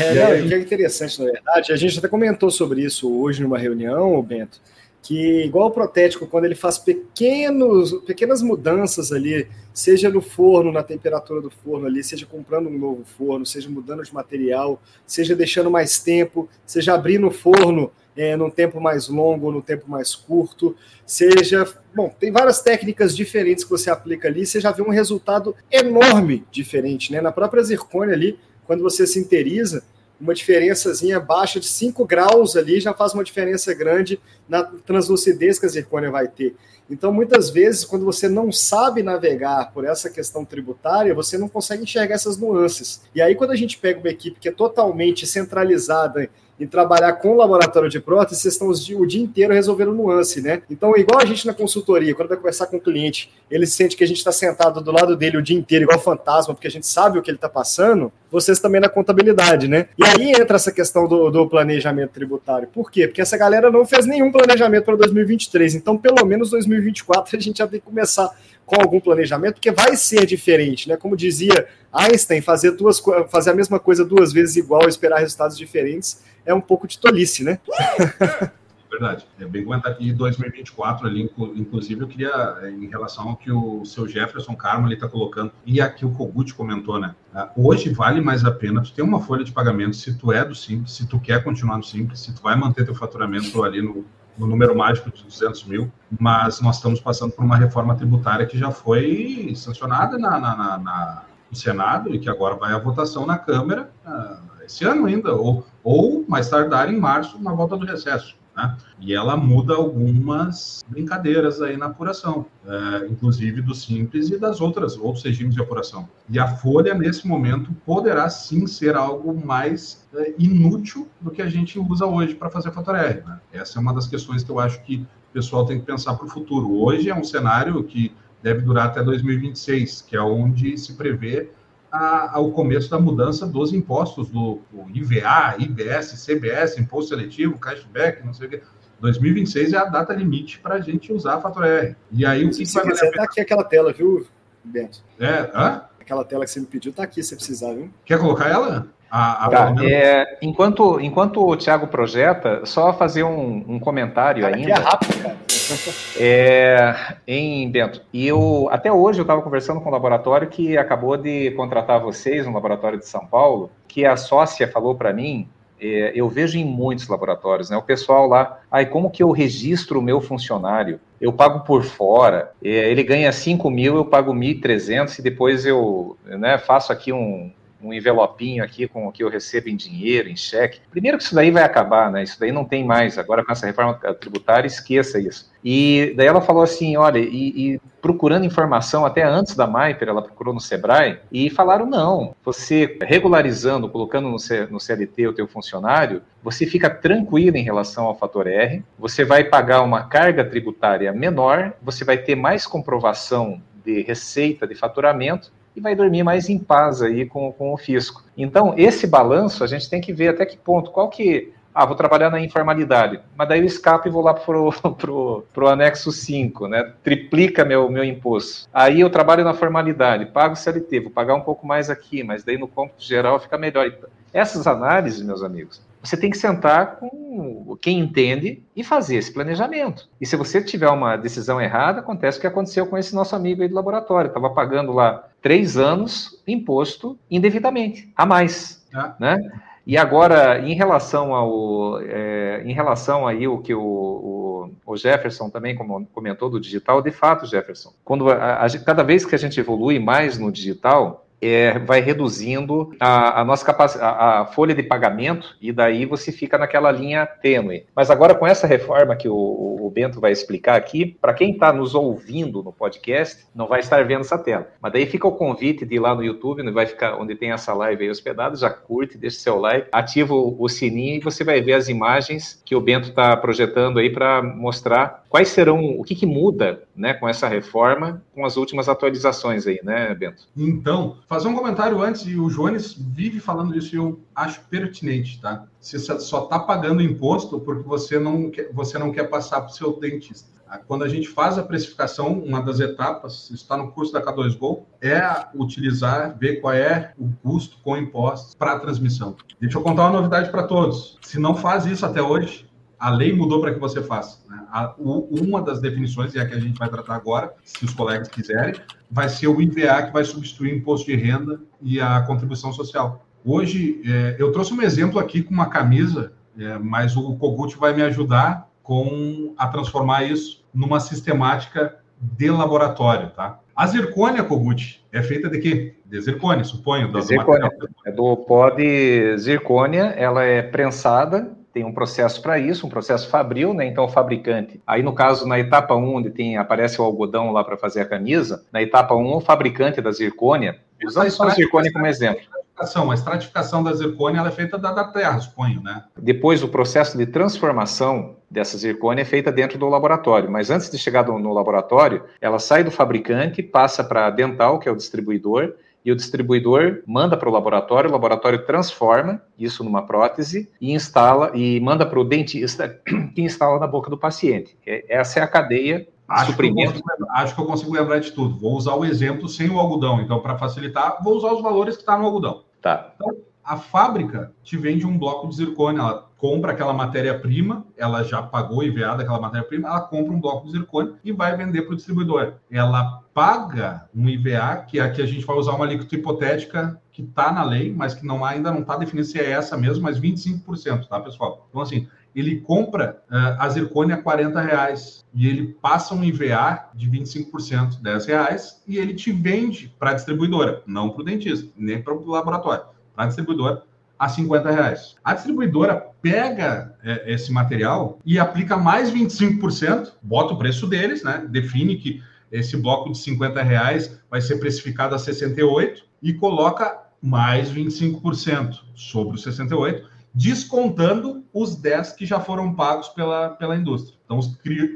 É, que é interessante, na verdade, a gente até comentou sobre isso hoje numa reunião, Bento, que igual o protético, quando ele faz pequenos, pequenas mudanças ali, seja no forno, na temperatura do forno ali, seja comprando um novo forno, seja mudando de material, seja deixando mais tempo, seja abrindo o forno é, num tempo mais longo, no tempo mais curto, seja. Bom, tem várias técnicas diferentes que você aplica ali, você já vê um resultado enorme diferente, né? Na própria zircônia ali, quando você sinteriza, uma diferençazinha baixa de 5 graus ali já faz uma diferença grande na translucidez que a zircônia vai ter. Então, muitas vezes, quando você não sabe navegar por essa questão tributária, você não consegue enxergar essas nuances. E aí, quando a gente pega uma equipe que é totalmente centralizada em trabalhar com laboratório de prótese, vocês estão o dia inteiro resolvendo nuance, né? Então, igual a gente na consultoria, quando vai conversar com o cliente, ele sente que a gente está sentado do lado dele o dia inteiro, igual fantasma, porque a gente sabe o que ele está passando, vocês também na contabilidade, né? E aí entra essa questão do, do, planejamento tributário. Por quê? Porque essa galera não fez nenhum planejamento para 2023. Então, pelo menos 2024 a gente já tem que começar com algum planejamento, porque vai ser diferente, né? Como dizia Einstein, fazer, duas, fazer a mesma coisa duas vezes igual, esperar resultados diferentes, é um pouco de tolice, né? Verdade. É bem comentado. E 2024 ali, inclusive, eu queria, é, em relação ao que o seu Jefferson Carmo está colocando, e aqui o Kogut comentou, né? Ah, hoje vale mais a pena tu ter uma folha de pagamento se tu é do Simples, se tu quer continuar no Simples, se tu vai manter teu faturamento ali no, no número mágico de 200 mil, mas nós estamos passando por uma reforma tributária que já foi sancionada na, na, na, na no Senado e que agora vai à votação na Câmara uh, esse ano ainda, ou, ou mais tardar em março, na volta do recesso. Né? E ela muda algumas brincadeiras aí na apuração, é, inclusive do simples e das outras outros regimes de apuração. E a folha nesse momento poderá sim ser algo mais é, inútil do que a gente usa hoje para fazer fator R. Né? Essa é uma das questões que eu acho que o pessoal tem que pensar para o futuro. Hoje é um cenário que deve durar até 2026, que é onde se prevê ao começo da mudança dos impostos do IVA, IBS, CBS, imposto seletivo, cashback, não sei o que. 2026 é a data limite para a gente usar a fatura R. E aí o que, Se que vai quiser, tá aqui aquela tela, viu, Bento? É, hã? aquela tela que você me pediu está aqui se precisar, viu? Quer colocar ela? A, a tá, é, enquanto, enquanto o Thiago projeta, só fazer um, um comentário cara, ainda. é rápido, cara. É, em Bento, e eu até hoje eu estava conversando com um laboratório que acabou de contratar vocês, um laboratório de São Paulo, que a sócia falou para mim é, eu vejo em muitos laboratórios, né? O pessoal lá, ai, como que eu registro o meu funcionário? Eu pago por fora, é, ele ganha 5 mil, eu pago 1.300 e depois eu né, faço aqui um, um envelopinho aqui com o que eu recebo em dinheiro, em cheque. Primeiro que isso daí vai acabar, né? Isso daí não tem mais. Agora com essa reforma tributária, esqueça isso. E daí ela falou assim, olha, e, e procurando informação até antes da Maiper, ela procurou no Sebrae e falaram não. Você regularizando, colocando no, C, no CLT o teu funcionário, você fica tranquilo em relação ao fator R. Você vai pagar uma carga tributária menor, você vai ter mais comprovação de receita de faturamento e vai dormir mais em paz aí com, com o fisco. Então, esse balanço a gente tem que ver até que ponto, qual que ah, vou trabalhar na informalidade, mas daí eu escapo e vou lá para o pro, pro anexo 5, né? Triplica meu, meu imposto. Aí eu trabalho na formalidade, pago CLT, vou pagar um pouco mais aqui, mas daí no cômputo geral fica melhor. Essas análises, meus amigos, você tem que sentar com quem entende e fazer esse planejamento. E se você tiver uma decisão errada, acontece o que aconteceu com esse nosso amigo aí do laboratório. Estava pagando lá três anos imposto indevidamente, a mais. Ah. Né? E agora, em relação ao, é, em relação aí o que o, o, o, Jefferson também comentou do digital, de fato, Jefferson, quando a, a, cada vez que a gente evolui mais no digital, é, vai reduzindo a, a nossa capacidade, a, a, folha de pagamento, e daí você fica naquela linha tênue. Mas agora, com essa reforma que o, o Bento vai explicar aqui, para quem está nos ouvindo no podcast, não vai estar vendo essa tela. Mas daí fica o convite de ir lá no YouTube, vai ficar onde tem essa live aí hospedada, já curte, deixa seu like, ativa o, o sininho e você vai ver as imagens que o Bento está projetando aí para mostrar quais serão, o que, que muda né, com essa reforma, com as últimas atualizações aí, né, Bento? Então, fazer um comentário antes, e o Jones vive falando isso e eu acho pertinente, tá? Você só está pagando imposto porque você não quer, você não quer passar para o seu dentista. Tá? Quando a gente faz a precificação, uma das etapas, está no curso da K2Go, é utilizar, ver qual é o custo com impostos para a transmissão. Deixa eu contar uma novidade para todos. Se não faz isso até hoje, a lei mudou para que você faça. A, uma das definições, e é a que a gente vai tratar agora, se os colegas quiserem, vai ser o IVA que vai substituir o imposto de renda e a contribuição social. Hoje, é, eu trouxe um exemplo aqui com uma camisa, é, mas o Kogut vai me ajudar com a transformar isso numa sistemática de laboratório, tá? A zircônia, Kogut, é feita de quê? De zircônia, suponho. Do, zircônia. Do é do pó de zircônia, ela é prensada tem um processo para isso, um processo fabril, né? Então o fabricante, aí no caso na etapa 1, onde tem aparece o algodão lá para fazer a camisa, na etapa 1 o fabricante da zircônia, usando só a zircônia como exemplo. A estratificação da zircônia é feita da, da terra, suponho, né? Depois o processo de transformação dessa zircônia é feita dentro do laboratório, mas antes de chegar no laboratório, ela sai do fabricante, passa para a dental, que é o distribuidor, e o distribuidor manda para o laboratório, o laboratório transforma isso numa prótese e instala e manda para o dentista que instala na boca do paciente. É, essa é a cadeia Acho que, consigo, acho que, eu consigo lembrar de tudo. Vou usar o exemplo sem o algodão. Então, para facilitar, vou usar os valores que está no algodão. Tá. Então, a fábrica te vende um bloco de zircônia, ela compra aquela matéria-prima, ela já pagou IVA daquela matéria-prima, ela compra um bloco de zircônia e vai vender para o distribuidor. Ela paga um IVA, que aqui a gente vai usar uma alíquota hipotética que está na lei, mas que não ainda não está definido se é essa mesmo, mas 25%, tá, pessoal? Então, assim, ele compra uh, a zircônia a 40 reais e ele passa um IVA de 25%, 10 reais, e ele te vende para a distribuidora, não para o dentista, nem para o laboratório para a distribuidora a 50 reais. A distribuidora pega é, esse material e aplica mais 25%, bota o preço deles, né? Define que esse bloco de 50 reais vai ser precificado a 68 e coloca mais 25% sobre os 68, descontando os 10 que já foram pagos pela, pela indústria. Então,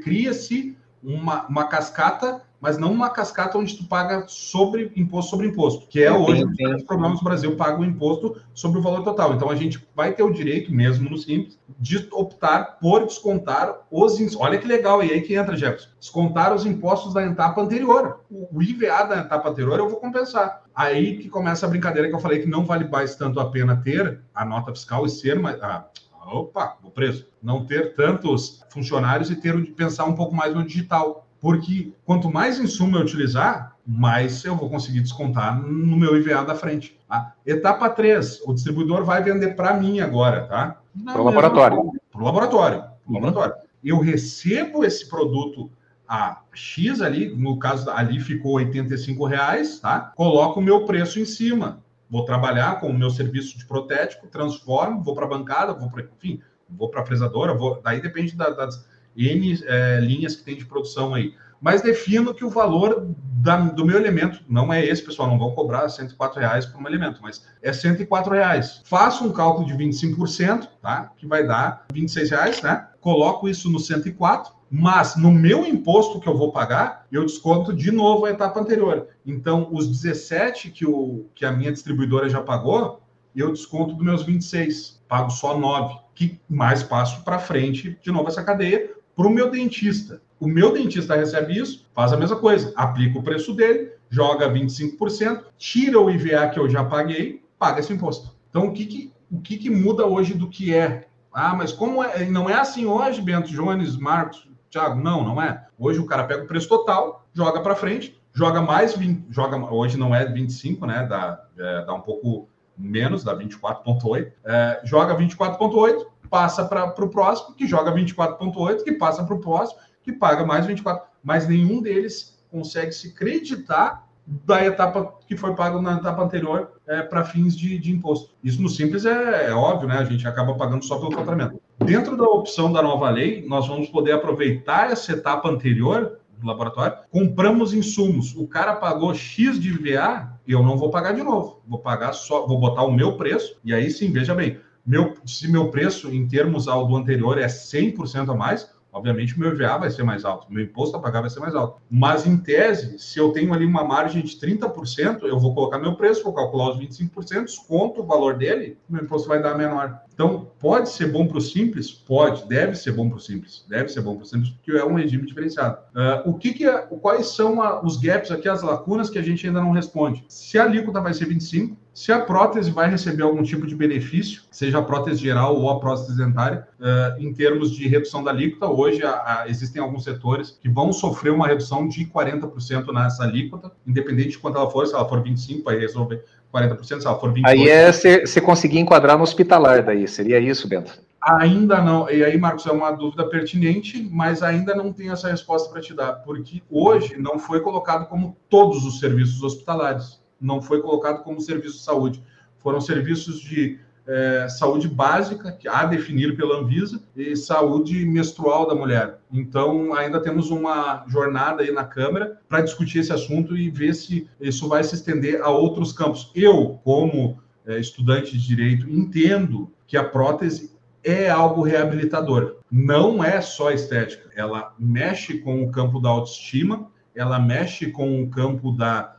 cria-se uma, uma cascata mas não uma cascata onde tu paga sobre imposto sobre imposto, que é hoje os programas do Brasil pagam o imposto sobre o valor total. Então a gente vai ter o direito, mesmo no Simples, de optar por descontar os. Olha que legal, e aí que entra, Jefferson. Descontar os impostos da etapa anterior. O IVA da etapa anterior eu vou compensar. Aí que começa a brincadeira que eu falei que não vale mais tanto a pena ter a nota fiscal e ser mais. Ah, opa, o preço. Não ter tantos funcionários e ter de pensar um pouco mais no digital. Porque quanto mais insumo eu utilizar, mais eu vou conseguir descontar no meu IVA da frente. Tá? Etapa 3, o distribuidor vai vender para mim agora, tá? Para o laboratório. Para o laboratório. Uhum. laboratório. Eu recebo esse produto a X ali, no caso ali ficou 85 reais, tá? Coloco o meu preço em cima. Vou trabalhar com o meu serviço de protético, transformo, vou para a bancada, vou para, enfim, vou para a fresadora, vou, daí depende da, das N é, linhas que tem de produção aí. Mas defino que o valor da, do meu elemento, não é esse, pessoal, não vão cobrar 104 reais por um elemento, mas é 104 reais. Faço um cálculo de 25%, tá? Que vai dar 26 reais, né? Coloco isso no 104, mas no meu imposto que eu vou pagar, eu desconto de novo a etapa anterior. Então, os 17 que, o, que a minha distribuidora já pagou, eu desconto dos meus 26, pago só 9, que mais passo para frente de novo essa cadeia para o meu dentista. O meu dentista recebe isso, faz a mesma coisa, aplica o preço dele, joga 25%, tira o IVA que eu já paguei, paga esse imposto. Então, o que, que o que, que muda hoje do que é? Ah, mas como é? Não é assim hoje, Bento Jones, Marcos, Thiago? Não, não é. Hoje o cara pega o preço total, joga para frente, joga mais 20, joga, hoje não é 25, né? Dá, é, dá um pouco menos, dá 24,8, é, joga 24,8, passa para o próximo, que joga 24,8, que passa para o próximo, que paga mais 24. Mas nenhum deles consegue se creditar da etapa que foi pago na etapa anterior é, para fins de, de, imposto. Isso no simples é, é, óbvio, né? A gente acaba pagando só pelo faturamento. Dentro da opção da nova lei, nós vamos poder aproveitar essa etapa anterior do laboratório, compramos insumos, o cara pagou X de VA, eu não vou pagar de novo. Vou pagar só, vou botar o meu preço, e aí sim, veja bem, meu, se meu preço em termos ao do anterior é 100% a mais, obviamente o meu IVA vai ser mais alto, meu imposto a pagar vai ser mais alto. Mas, em tese, se eu tenho ali uma margem de 30%, eu vou colocar meu preço, vou calcular os 25%, desconto o valor dele, meu imposto vai dar menor. Então, pode ser bom para o simples? Pode, deve ser bom para o simples. Deve ser bom para o simples, porque é um regime diferenciado. Uh, o que, que é, quais são a, os gaps aqui, as lacunas que a gente ainda não responde? Se a alíquota vai ser 25, se a prótese vai receber algum tipo de benefício, seja a prótese geral ou a prótese dentária, uh, em termos de redução da alíquota, hoje a, a, existem alguns setores que vão sofrer uma redução de 40% nessa alíquota, independente de quanto ela for, se ela for 25, vai resolver 40%, se ela for 28%. Aí é você conseguir enquadrar no hospitalar daí, seria isso, Bento? Ainda não. E aí, Marcos, é uma dúvida pertinente, mas ainda não tenho essa resposta para te dar, porque hoje não foi colocado como todos os serviços hospitalares não foi colocado como serviço de saúde. Foram serviços de é, saúde básica, que a definir pela Anvisa, e saúde menstrual da mulher. Então, ainda temos uma jornada aí na Câmara para discutir esse assunto e ver se isso vai se estender a outros campos. Eu, como é, estudante de direito, entendo que a prótese é algo reabilitador. Não é só estética. Ela mexe com o campo da autoestima, ela mexe com o campo da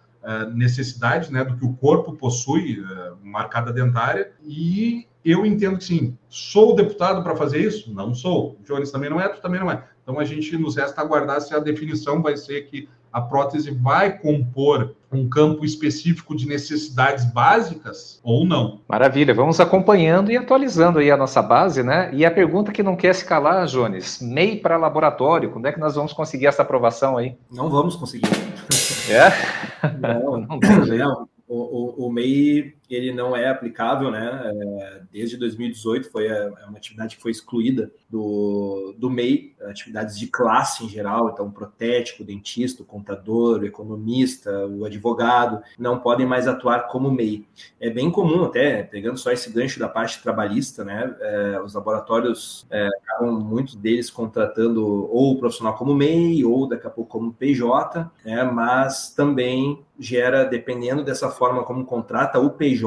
necessidade né, do que o corpo possui, uh, marcada dentária, e eu entendo que sim. Sou deputado para fazer isso? Não sou. O Jones também não é, tu também não é. Então a gente nos resta aguardar se a definição vai ser que a prótese vai compor um campo específico de necessidades básicas ou não. Maravilha, vamos acompanhando e atualizando aí a nossa base, né? E a pergunta que não quer se calar, Jones, MEI para laboratório, quando é que nós vamos conseguir essa aprovação aí? Não vamos conseguir. É? Não, não, não. O, o, o, MEI ele não é aplicável, né? É, desde 2018 foi a, é uma atividade que foi excluída do, do MEI, atividades de classe em geral, então protético, dentista, contador, economista, o advogado, não podem mais atuar como MEI. É bem comum até, pegando só esse gancho da parte trabalhista, né? É, os laboratórios é, acabam muitos deles contratando ou o profissional como MEI ou daqui a pouco como PJ, né? Mas também gera, dependendo dessa forma como contrata o PJ,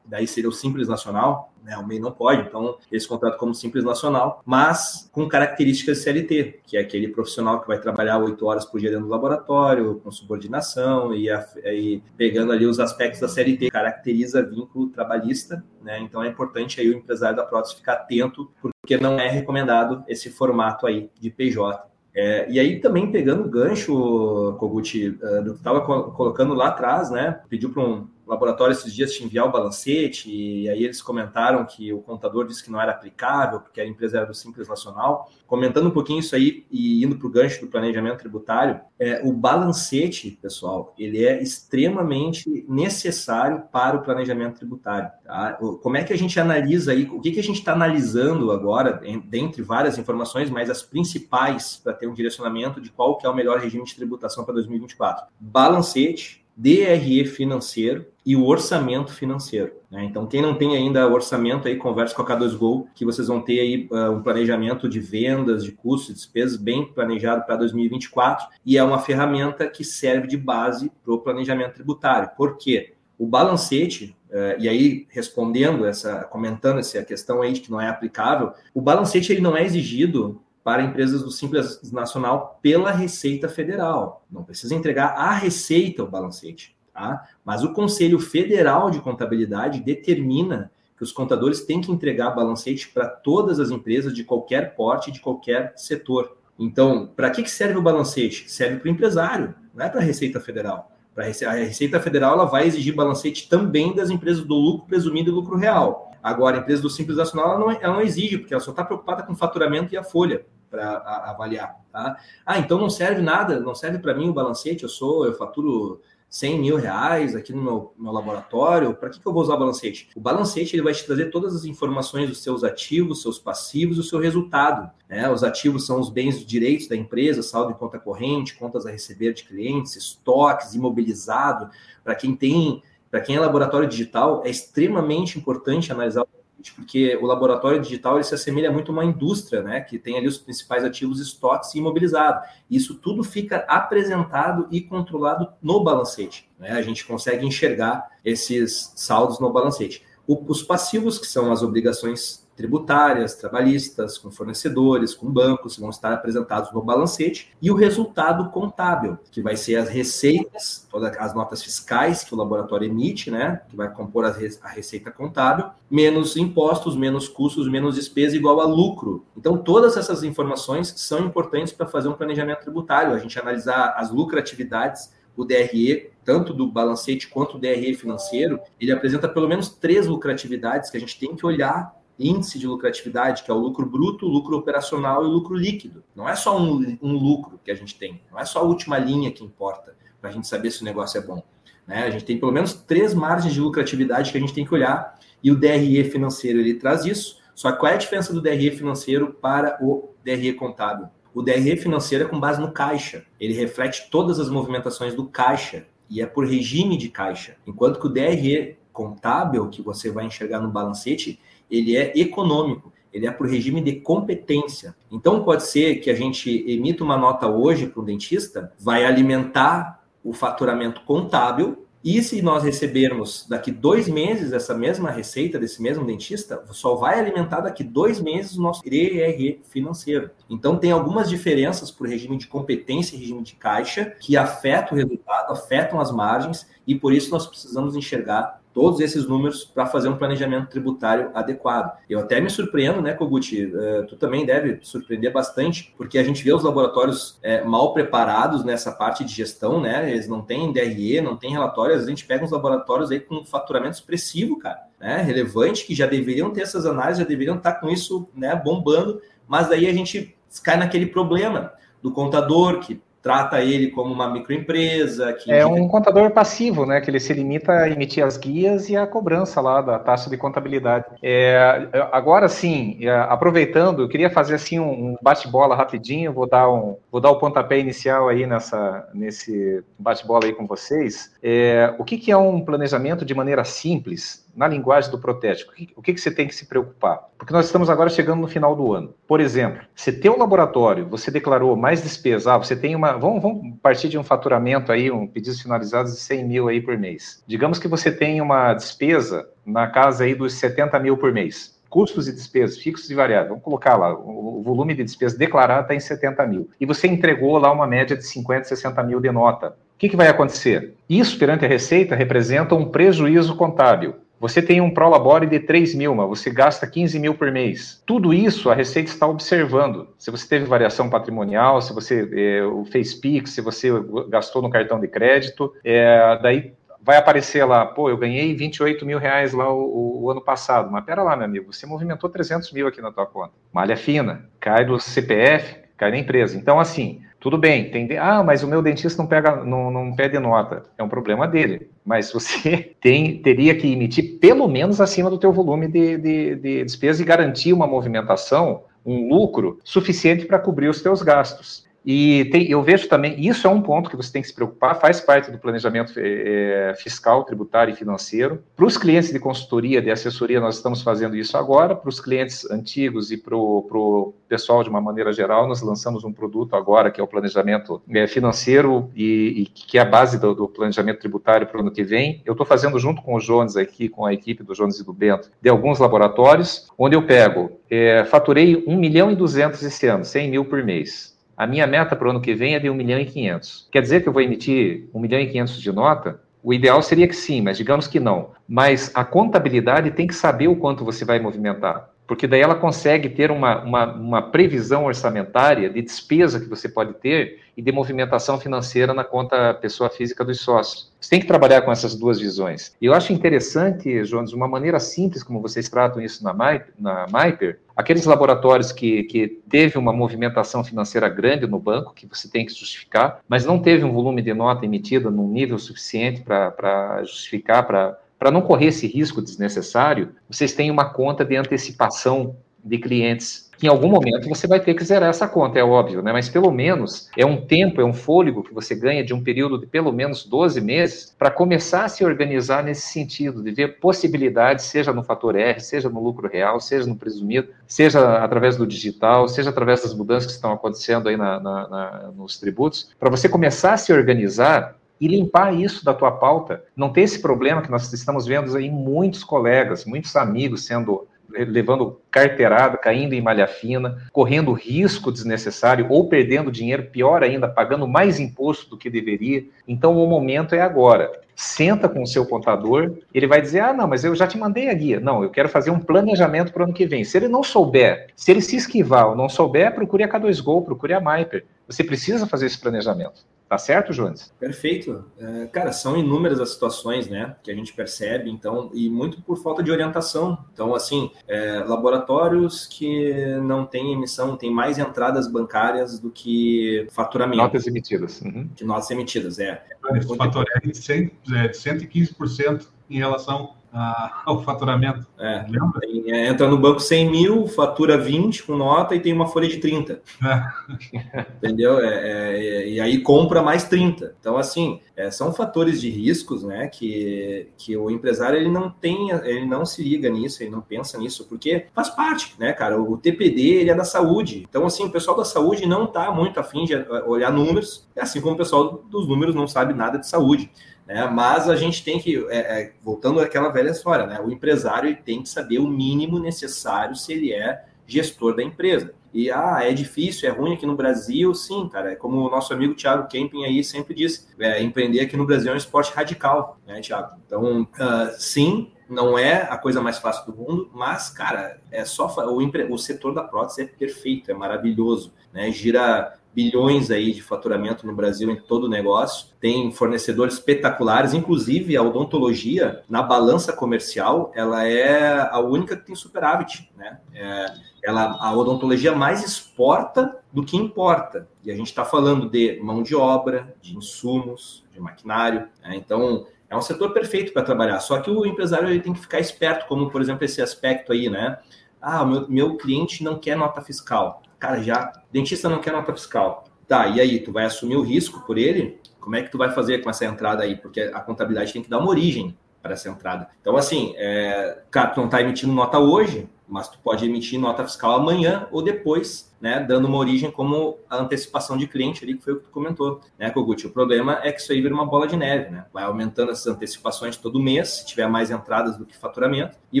daí seria o Simples Nacional, né? O MEI não pode, então esse contrato como Simples Nacional, mas com características CLT, que é aquele profissional que vai trabalhar oito horas por dia dentro do laboratório, com subordinação e aí pegando ali os aspectos da CLT, caracteriza vínculo trabalhista, né? Então é importante aí o empresário da prótese ficar atento, porque não é recomendado esse formato aí de PJ. É, e aí também pegando o gancho, Koguchi, uh, do que estava colocando lá atrás, né? Pediu para um, laboratório esses dias te enviar o balancete, e aí eles comentaram que o contador disse que não era aplicável, porque a empresa era do Simples Nacional. Comentando um pouquinho isso aí e indo para o gancho do planejamento tributário, é, o balancete, pessoal, ele é extremamente necessário para o planejamento tributário. Tá? Como é que a gente analisa aí, o que, que a gente está analisando agora, dentre várias informações, mas as principais para ter um direcionamento de qual que é o melhor regime de tributação para 2024? Balancete, DRE financeiro e o orçamento financeiro. Né? Então, quem não tem ainda orçamento, aí converse com a K2Go, que vocês vão ter aí uh, um planejamento de vendas, de custos e despesas bem planejado para 2024, e é uma ferramenta que serve de base para o planejamento tributário. Por quê? O balancete, uh, e aí respondendo essa, comentando essa questão aí de que não é aplicável, o balancete ele não é exigido para empresas do Simples Nacional pela Receita Federal. Não precisa entregar à Receita o balancete, tá? Mas o Conselho Federal de Contabilidade determina que os contadores têm que entregar balancete para todas as empresas de qualquer porte, de qualquer setor. Então, para que serve o balancete? Serve para o empresário, não é para a Receita Federal. A Receita Federal ela vai exigir balancete também das empresas do lucro presumido e lucro real. Agora, a empresa do Simples Nacional ela não, ela não exige, porque ela só está preocupada com o faturamento e a folha para avaliar. Tá? Ah, então não serve nada, não serve para mim o balancete, eu sou, eu faturo 100 mil reais aqui no meu, meu laboratório, para que, que eu vou usar o balancete? O balancete ele vai te trazer todas as informações dos seus ativos, seus passivos o seu resultado. Né? Os ativos são os bens direitos da empresa, saldo em conta corrente, contas a receber de clientes, estoques, imobilizado. Para quem tem, para quem é laboratório digital, é extremamente importante analisar o porque o laboratório digital ele se assemelha muito a uma indústria, né, que tem ali os principais ativos estoques e imobilizado. Isso tudo fica apresentado e controlado no balancete. Né? A gente consegue enxergar esses saldos no balancete. Os passivos, que são as obrigações tributárias, trabalhistas, com fornecedores, com bancos, vão estar apresentados no balancete, e o resultado contábil, que vai ser as receitas, todas as notas fiscais que o laboratório emite, né, que vai compor a, receita contábil, menos impostos, menos custos, menos despesa igual a lucro. Então, todas essas informações são importantes para fazer um planejamento tributário, a gente analisar as lucratividades o DRE, tanto do balancete quanto o DRE financeiro, ele apresenta pelo menos três lucratividades que a gente tem que olhar índice de lucratividade, que é o lucro bruto, lucro operacional e lucro líquido. Não é só um, um lucro que a gente tem, não é só a última linha que importa para a gente saber se o negócio é bom. Né? A gente tem pelo menos três margens de lucratividade que a gente tem que olhar e o DRE financeiro ele traz isso. Só que qual é a diferença do DRE financeiro para o DRE contábil? O DRE financeiro é com base no caixa. Ele reflete todas as movimentações do caixa e é por regime de caixa. Enquanto que o DRE contábil, que você vai enxergar no balancete, ele é econômico, ele é por regime de competência. Então, pode ser que a gente emita uma nota hoje para o dentista, vai alimentar o faturamento contábil, e se nós recebermos daqui dois meses essa mesma receita desse mesmo dentista, só vai alimentar daqui dois meses o nosso ERE financeiro. Então, tem algumas diferenças por regime de competência e regime de caixa que afetam o resultado, afetam as margens, e por isso nós precisamos enxergar todos esses números para fazer um planejamento tributário adequado. Eu até me surpreendo, né, Koguchi? Uh, tu também deve surpreender bastante, porque a gente vê os laboratórios é, mal preparados nessa parte de gestão, né? Eles não têm DRE, não têm relatórios, a gente pega uns laboratórios aí com faturamento expressivo, cara, né? Relevante, que já deveriam ter essas análises, já deveriam estar com isso, né, bombando, mas daí a gente cai naquele problema do contador que trata ele como uma microempresa. Que é um contador passivo, né? Que ele se limita a emitir as guias e a cobrança lá da taxa de contabilidade. É, agora sim, é, aproveitando, eu queria fazer assim um bate-bola rapidinho, vou dar um, vou dar o pontapé inicial aí nessa, nesse bate-bola aí com vocês. É, o que, que é um planejamento de maneira simples? Na linguagem do protético, o que, que você tem que se preocupar? Porque nós estamos agora chegando no final do ano. Por exemplo, se teu laboratório, você declarou mais despesa, ah, você tem uma, vamos, vamos partir de um faturamento aí, um pedidos finalizados de 100 mil aí por mês. Digamos que você tem uma despesa na casa aí dos 70 mil por mês custos e despesas fixos e variáveis, vamos colocar lá, o volume de despesas declarado está em 70 mil, e você entregou lá uma média de 50, 60 mil de nota. O que, que vai acontecer? Isso, perante a Receita, representa um prejuízo contábil. Você tem um Prolabore de 3 mil, mas você gasta 15 mil por mês. Tudo isso a Receita está observando. Se você teve variação patrimonial, se você é, fez PIX, se você gastou no cartão de crédito, é, daí vai aparecer lá, pô, eu ganhei 28 mil reais lá o, o, o, ano passado. Mas pera lá, meu amigo, você movimentou 300 mil aqui na tua conta. Malha fina, cai do CPF, cai na empresa. Então, assim, tudo bem, tem, ah, mas o meu dentista não pega, não, não pede nota. É um problema dele. Mas você tem, teria que emitir pelo menos acima do teu volume de, de, de despesa e garantir uma movimentação, um lucro suficiente para cobrir os teus gastos. E tem, eu vejo também, isso é um ponto que você tem que se preocupar, faz parte do planejamento é, fiscal, tributário e financeiro. Para os clientes de consultoria, de assessoria, nós estamos fazendo isso agora. Para os clientes antigos e para o pessoal de uma maneira geral, nós lançamos um produto agora que é o planejamento é, financeiro e, e, que é a base do, do planejamento tributário para o ano que vem. Eu estou fazendo junto com o Jones aqui, com a equipe do Jones e do Bento, de alguns laboratórios, onde eu pego, é, faturei 1 milhão e 200 esse ano, 100 mil por mês a minha meta para o ano que vem é de 1 milhão e 500. Quer dizer que eu vou emitir 1 milhão e 500 de nota? O ideal seria que sim, mas digamos que não. Mas a contabilidade tem que saber o quanto você vai movimentar porque daí ela consegue ter uma, uma, uma, previsão orçamentária de despesa que você pode ter e de movimentação financeira na conta pessoa física dos sócios. Você tem que trabalhar com essas duas visões. E eu acho interessante, Jones, uma maneira simples como vocês tratam isso na, MyPer, na MyPer aqueles laboratórios que, que teve uma movimentação financeira grande no banco, que você tem que justificar, mas não teve um volume de nota emitida num nível suficiente para justificar, para para não correr esse risco desnecessário, vocês têm uma conta de antecipação de clientes. Em algum momento você vai ter que zerar essa conta, é óbvio, né? Mas pelo menos é um tempo, é um fôlego que você ganha de um período de pelo menos 12 meses para começar a se organizar nesse sentido, de ver possibilidades, seja no fator R, seja no lucro real, seja no presumido, seja através do digital, seja através das mudanças que estão acontecendo aí na, na, na, nos tributos, para você começar a se organizar e limpar isso da tua pauta. Não ter esse problema que nós estamos vendo aí muitos colegas, muitos amigos sendo levando carteirada, caindo em malha fina, correndo risco desnecessário ou perdendo dinheiro, pior ainda, pagando mais imposto do que deveria. Então o momento é agora. Senta com o seu contador, ele vai dizer: Ah, não, mas eu já te mandei a guia. Não, eu quero fazer um planejamento para o ano que vem. Se ele não souber, se ele se esquivar ou não souber, procure a K2Go, procure a Myper. Você precisa fazer esse planejamento. Tá certo, Jones? Perfeito. É, cara, são inúmeras as situações, né, que a gente percebe, então, e muito por falta de orientação. Então, assim, é, laboratórios que não têm emissão, têm mais entradas bancárias do que faturamento. Notas emitidas. Uhum. De notas emitidas, é. Esse fator é de, 100, é de 115% em relação ao faturamento. É, tem, é, entra no banco 100 mil, fatura 20 com nota e tem uma folha de 30. É. Entendeu? É, é, e aí compra mais 30. Então, assim, é, são fatores de riscos né, que, que o empresário ele não tem, ele não se liga nisso, ele não pensa nisso, porque faz parte, né, cara? O TPD ele é da saúde. Então, assim, o pessoal da saúde não está muito afim de olhar números, assim como o pessoal dos números não sabe nada de saúde. Né? Mas a gente tem que, é, é, voltando àquela velha história, né? o empresário tem que saber o mínimo necessário se ele é gestor da empresa. E, ah, é difícil, é ruim aqui no Brasil, sim, cara. É como o nosso amigo Thiago Kemping aí sempre diz, é, empreender aqui no Brasil é um esporte radical, né, Thiago? Então, uh, sim, não é a coisa mais fácil do mundo, mas, cara, é só o, o setor da prótese é perfeito, é maravilhoso, né? Gira bilhões aí de faturamento no Brasil em todo o negócio. Tem fornecedores espetaculares, inclusive a odontologia na balança comercial, ela é a única que tem superávit, né? É, ela, a odontologia mais exporta do que importa. E a gente está falando de mão de obra, de insumos, de maquinário. Né? Então, é um setor perfeito para trabalhar. Só que o empresário ele tem que ficar esperto, como por exemplo esse aspecto aí, né? Ah, meu, meu cliente não quer nota fiscal. Cara, já, dentista não quer nota fiscal. Tá, e aí, tu vai assumir o risco por ele? Como é que tu vai fazer com essa entrada aí? Porque a contabilidade tem que dar uma origem para essa entrada. Então, assim, é, cara, tu não está emitindo nota hoje, mas tu pode emitir nota fiscal amanhã ou depois, né, dando uma origem como a antecipação de cliente ali, que foi o que tu comentou, né, Kogut? O problema é que isso aí vira uma bola de neve, né? Vai aumentando essas antecipações todo mês, se tiver mais entradas do que faturamento, e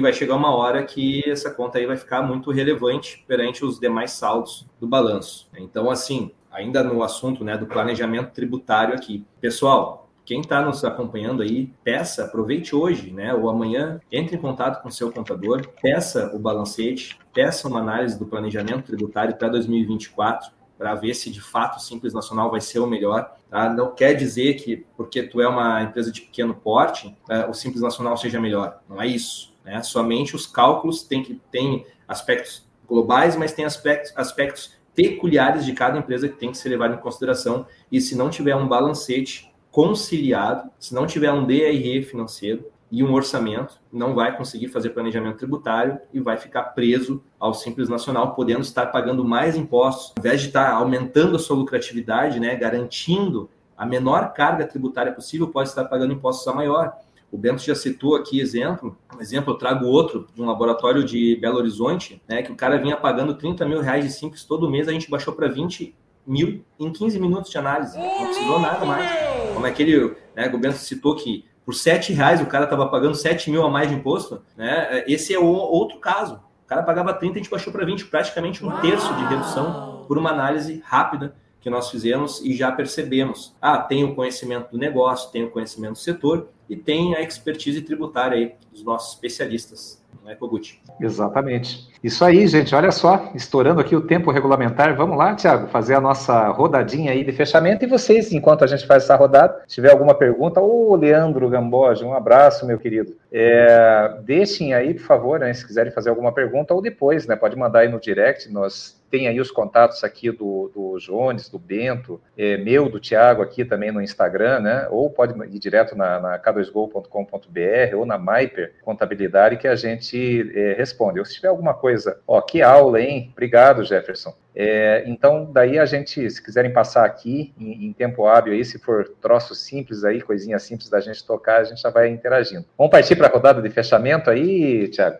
vai chegar uma hora que essa conta aí vai ficar muito relevante perante os demais saldos do balanço. Então, assim, ainda no assunto, né, do planejamento tributário aqui. Pessoal, quem está nos acompanhando aí, peça, aproveite hoje, né, ou amanhã, entre em contato com seu contador, peça o balancete, peça uma análise do planejamento tributário para 2024, para ver se de fato o Simples Nacional vai ser o melhor. Tá? Não quer dizer que porque tu é uma empresa de pequeno porte, é, o Simples Nacional seja melhor. Não é isso. Né? Somente os cálculos têm que tem aspectos globais, mas tem aspectos, aspectos peculiares de cada empresa que tem que ser levado em consideração. E se não tiver um balancete conciliado, se não tiver um DRE financeiro e um orçamento, não vai conseguir fazer planejamento tributário e vai ficar preso ao Simples Nacional, podendo estar pagando mais impostos, ao invés de estar aumentando a sua lucratividade, né, garantindo a menor carga tributária possível, pode estar pagando impostos a maior. O Bento já citou aqui exemplo, um exemplo, eu trago outro de um laboratório de Belo Horizonte, né, que o cara vinha pagando 30 mil reais de simples todo mês, a gente baixou para 20 mil em 15 minutos de análise. Não precisou nada mais. Como aquele, né, o Bento citou que por 7 reais o cara estava pagando 7 mil a mais de imposto, né? Esse é o outro caso. O cara pagava 30, a gente baixou para 20, praticamente um terço de redução por uma análise rápida que nós fizemos e já percebemos. Ah, tem o conhecimento do negócio, tem o conhecimento do setor e tem a expertise tributária aí dos nossos especialistas né, Kogut? Exatamente. Isso aí, gente. Olha só, estourando aqui o tempo regulamentar. Vamos lá, Tiago, fazer a nossa rodadinha aí de fechamento. E vocês, enquanto a gente faz essa rodada, tiver alguma pergunta, ô Leandro Gamboge, um abraço, meu querido. É, deixem aí, por favor, né, se quiserem fazer alguma pergunta, ou depois, né? Pode mandar aí no direct, nós tem aí os contatos aqui do, do Jones, do Bento, é, meu, do Tiago aqui também no Instagram, né? Ou pode ir direto na, na k2go.com.br ou na Maiper Contabilidade que a gente é, responde. Ou se tiver alguma coisa, ó, que aula, hein? Obrigado, Jefferson. É, então, daí a gente, se quiserem passar aqui em, em, tempo hábil aí, se for troço simples aí, coisinha simples da gente tocar, a gente já vai interagindo. Vamos partir para a rodada de fechamento aí, Tiago?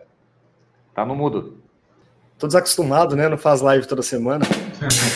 Tá no mudo. Tô desacostumado, né? Não faz live toda semana.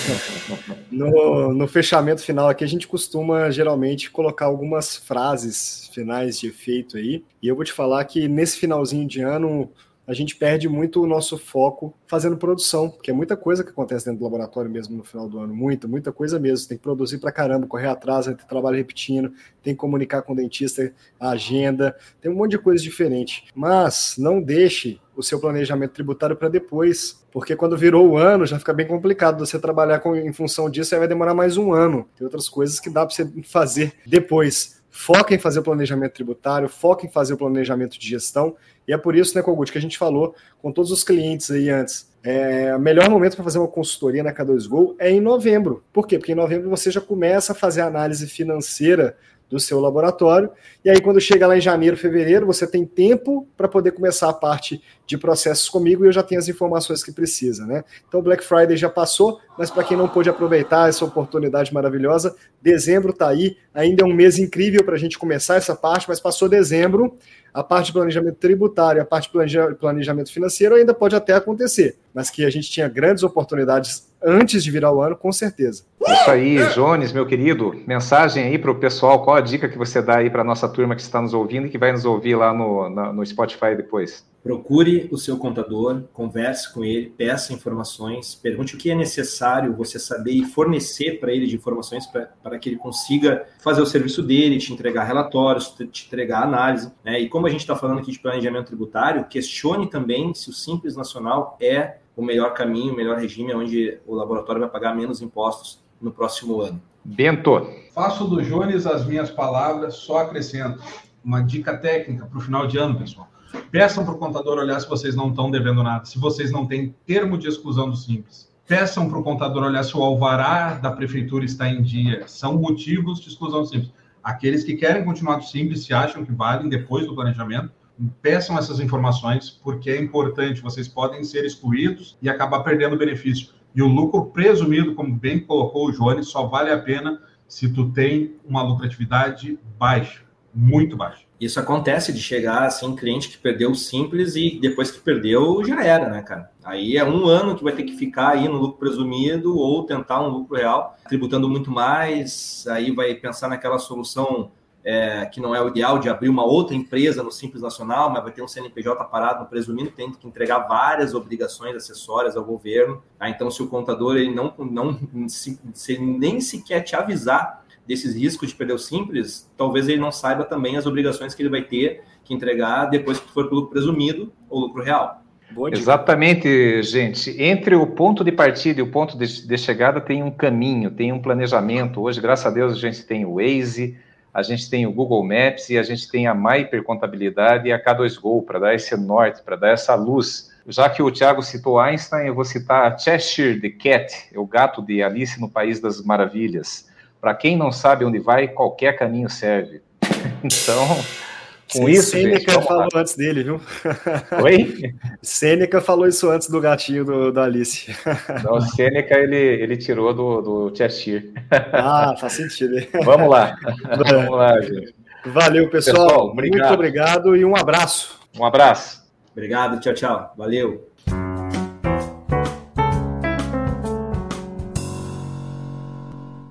no, no fechamento final aqui, a gente costuma geralmente colocar algumas frases finais de efeito aí. E eu vou te falar que nesse finalzinho de ano a gente perde muito o nosso foco fazendo produção, porque é muita coisa que acontece dentro do laboratório mesmo no final do ano, muita, muita coisa mesmo. tem que produzir para caramba, correr atrás, ter trabalho repetindo, tem que comunicar com o dentista, a agenda, tem um monte de coisa diferente. Mas não deixe o seu planejamento tributário para depois, porque quando virou o ano já fica bem complicado você trabalhar com, em função disso, aí vai demorar mais um ano. Tem outras coisas que dá para você fazer depois. Foca em fazer o planejamento tributário, foca em fazer o planejamento de gestão, e é por isso, né, Kogut, que a gente falou com todos os clientes aí antes. É, o melhor momento para fazer uma consultoria na K2Go é em novembro. Por quê? Porque em novembro você já começa a fazer a análise financeira do seu laboratório. E aí, quando chega lá em janeiro, fevereiro, você tem tempo para poder começar a parte de processos comigo e eu já tenho as informações que precisa, né? Então, Black Friday já passou, mas para quem não pôde aproveitar essa oportunidade maravilhosa, dezembro está aí, ainda é um mês incrível para a gente começar essa parte, mas passou dezembro, a parte de planejamento tributário, a parte de planejamento financeiro ainda pode até acontecer, mas que a gente tinha grandes oportunidades antes de virar o ano, com certeza. Isso aí, Jones, meu querido, mensagem aí para o pessoal, qual a dica que você dá aí para a nossa turma que está nos ouvindo e que vai nos ouvir lá no, no Spotify depois? Procure o seu contador, converse com ele, peça informações, pergunte o que é necessário você saber e fornecer para ele de informações para que ele consiga fazer o serviço dele, te entregar relatórios, te entregar análise. Né? E como a gente está falando aqui de planejamento tributário, questione também se o Simples Nacional é o melhor caminho, o melhor regime, onde o laboratório vai pagar menos impostos no próximo ano. Bento. Faço do Jones as minhas palavras, só acrescento. Uma dica técnica para o final de ano, pessoal Peçam para o contador olhar se vocês não estão devendo nada, se vocês não têm termo de exclusão do Simples. Peçam para o contador olhar se o alvará da prefeitura está em dia. São motivos de exclusão do Simples. Aqueles que querem continuar do Simples, se acham que valem depois do planejamento, peçam essas informações, porque é importante. Vocês podem ser excluídos e acabar perdendo benefício. E o lucro presumido, como bem colocou o Jones, só vale a pena se tu tem uma lucratividade baixa muito baixo. Isso acontece de chegar assim, cliente que perdeu o simples e depois que perdeu já era, né, cara? Aí é um ano que vai ter que ficar aí no lucro presumido ou tentar um lucro real, tributando muito mais, aí vai pensar naquela solução é, que não é o ideal de abrir uma outra empresa no Simples Nacional, mas vai ter um CNPJ parado no presumindo, tem que entregar várias obrigações acessórias ao governo. Tá? Então, se o contador ele não, não se, se nem sequer te avisar desses riscos de perder o Simples, talvez ele não saiba também as obrigações que ele vai ter que entregar depois que for pelo presumido ou lucro real. Exatamente, gente. Entre o ponto de partida e o ponto de, de chegada tem um caminho, tem um planejamento. Hoje, graças a Deus, a gente tem o Waze, a gente tem o Google Maps e a gente tem a Myper Contabilidade e a K2Go para dar esse norte, para dar essa luz. Já que o Thiago citou Einstein, eu vou citar Cheshire the Cat, o gato de Alice no País das Maravilhas. Para quem não sabe onde vai, qualquer caminho serve. então, com Sim, isso, Sêneca gente, falou antes dele, viu? Oi? Sêneca falou isso antes do gatinho do, da Alice. Não, o Sêneca ele, ele tirou do, do Cheshire. Ah, faz sentido. Vamos lá. Vamos lá, gente. Valeu, pessoal. pessoal obrigado. Muito obrigado e um abraço. Um abraço. Obrigado, tchau, tchau. Valeu.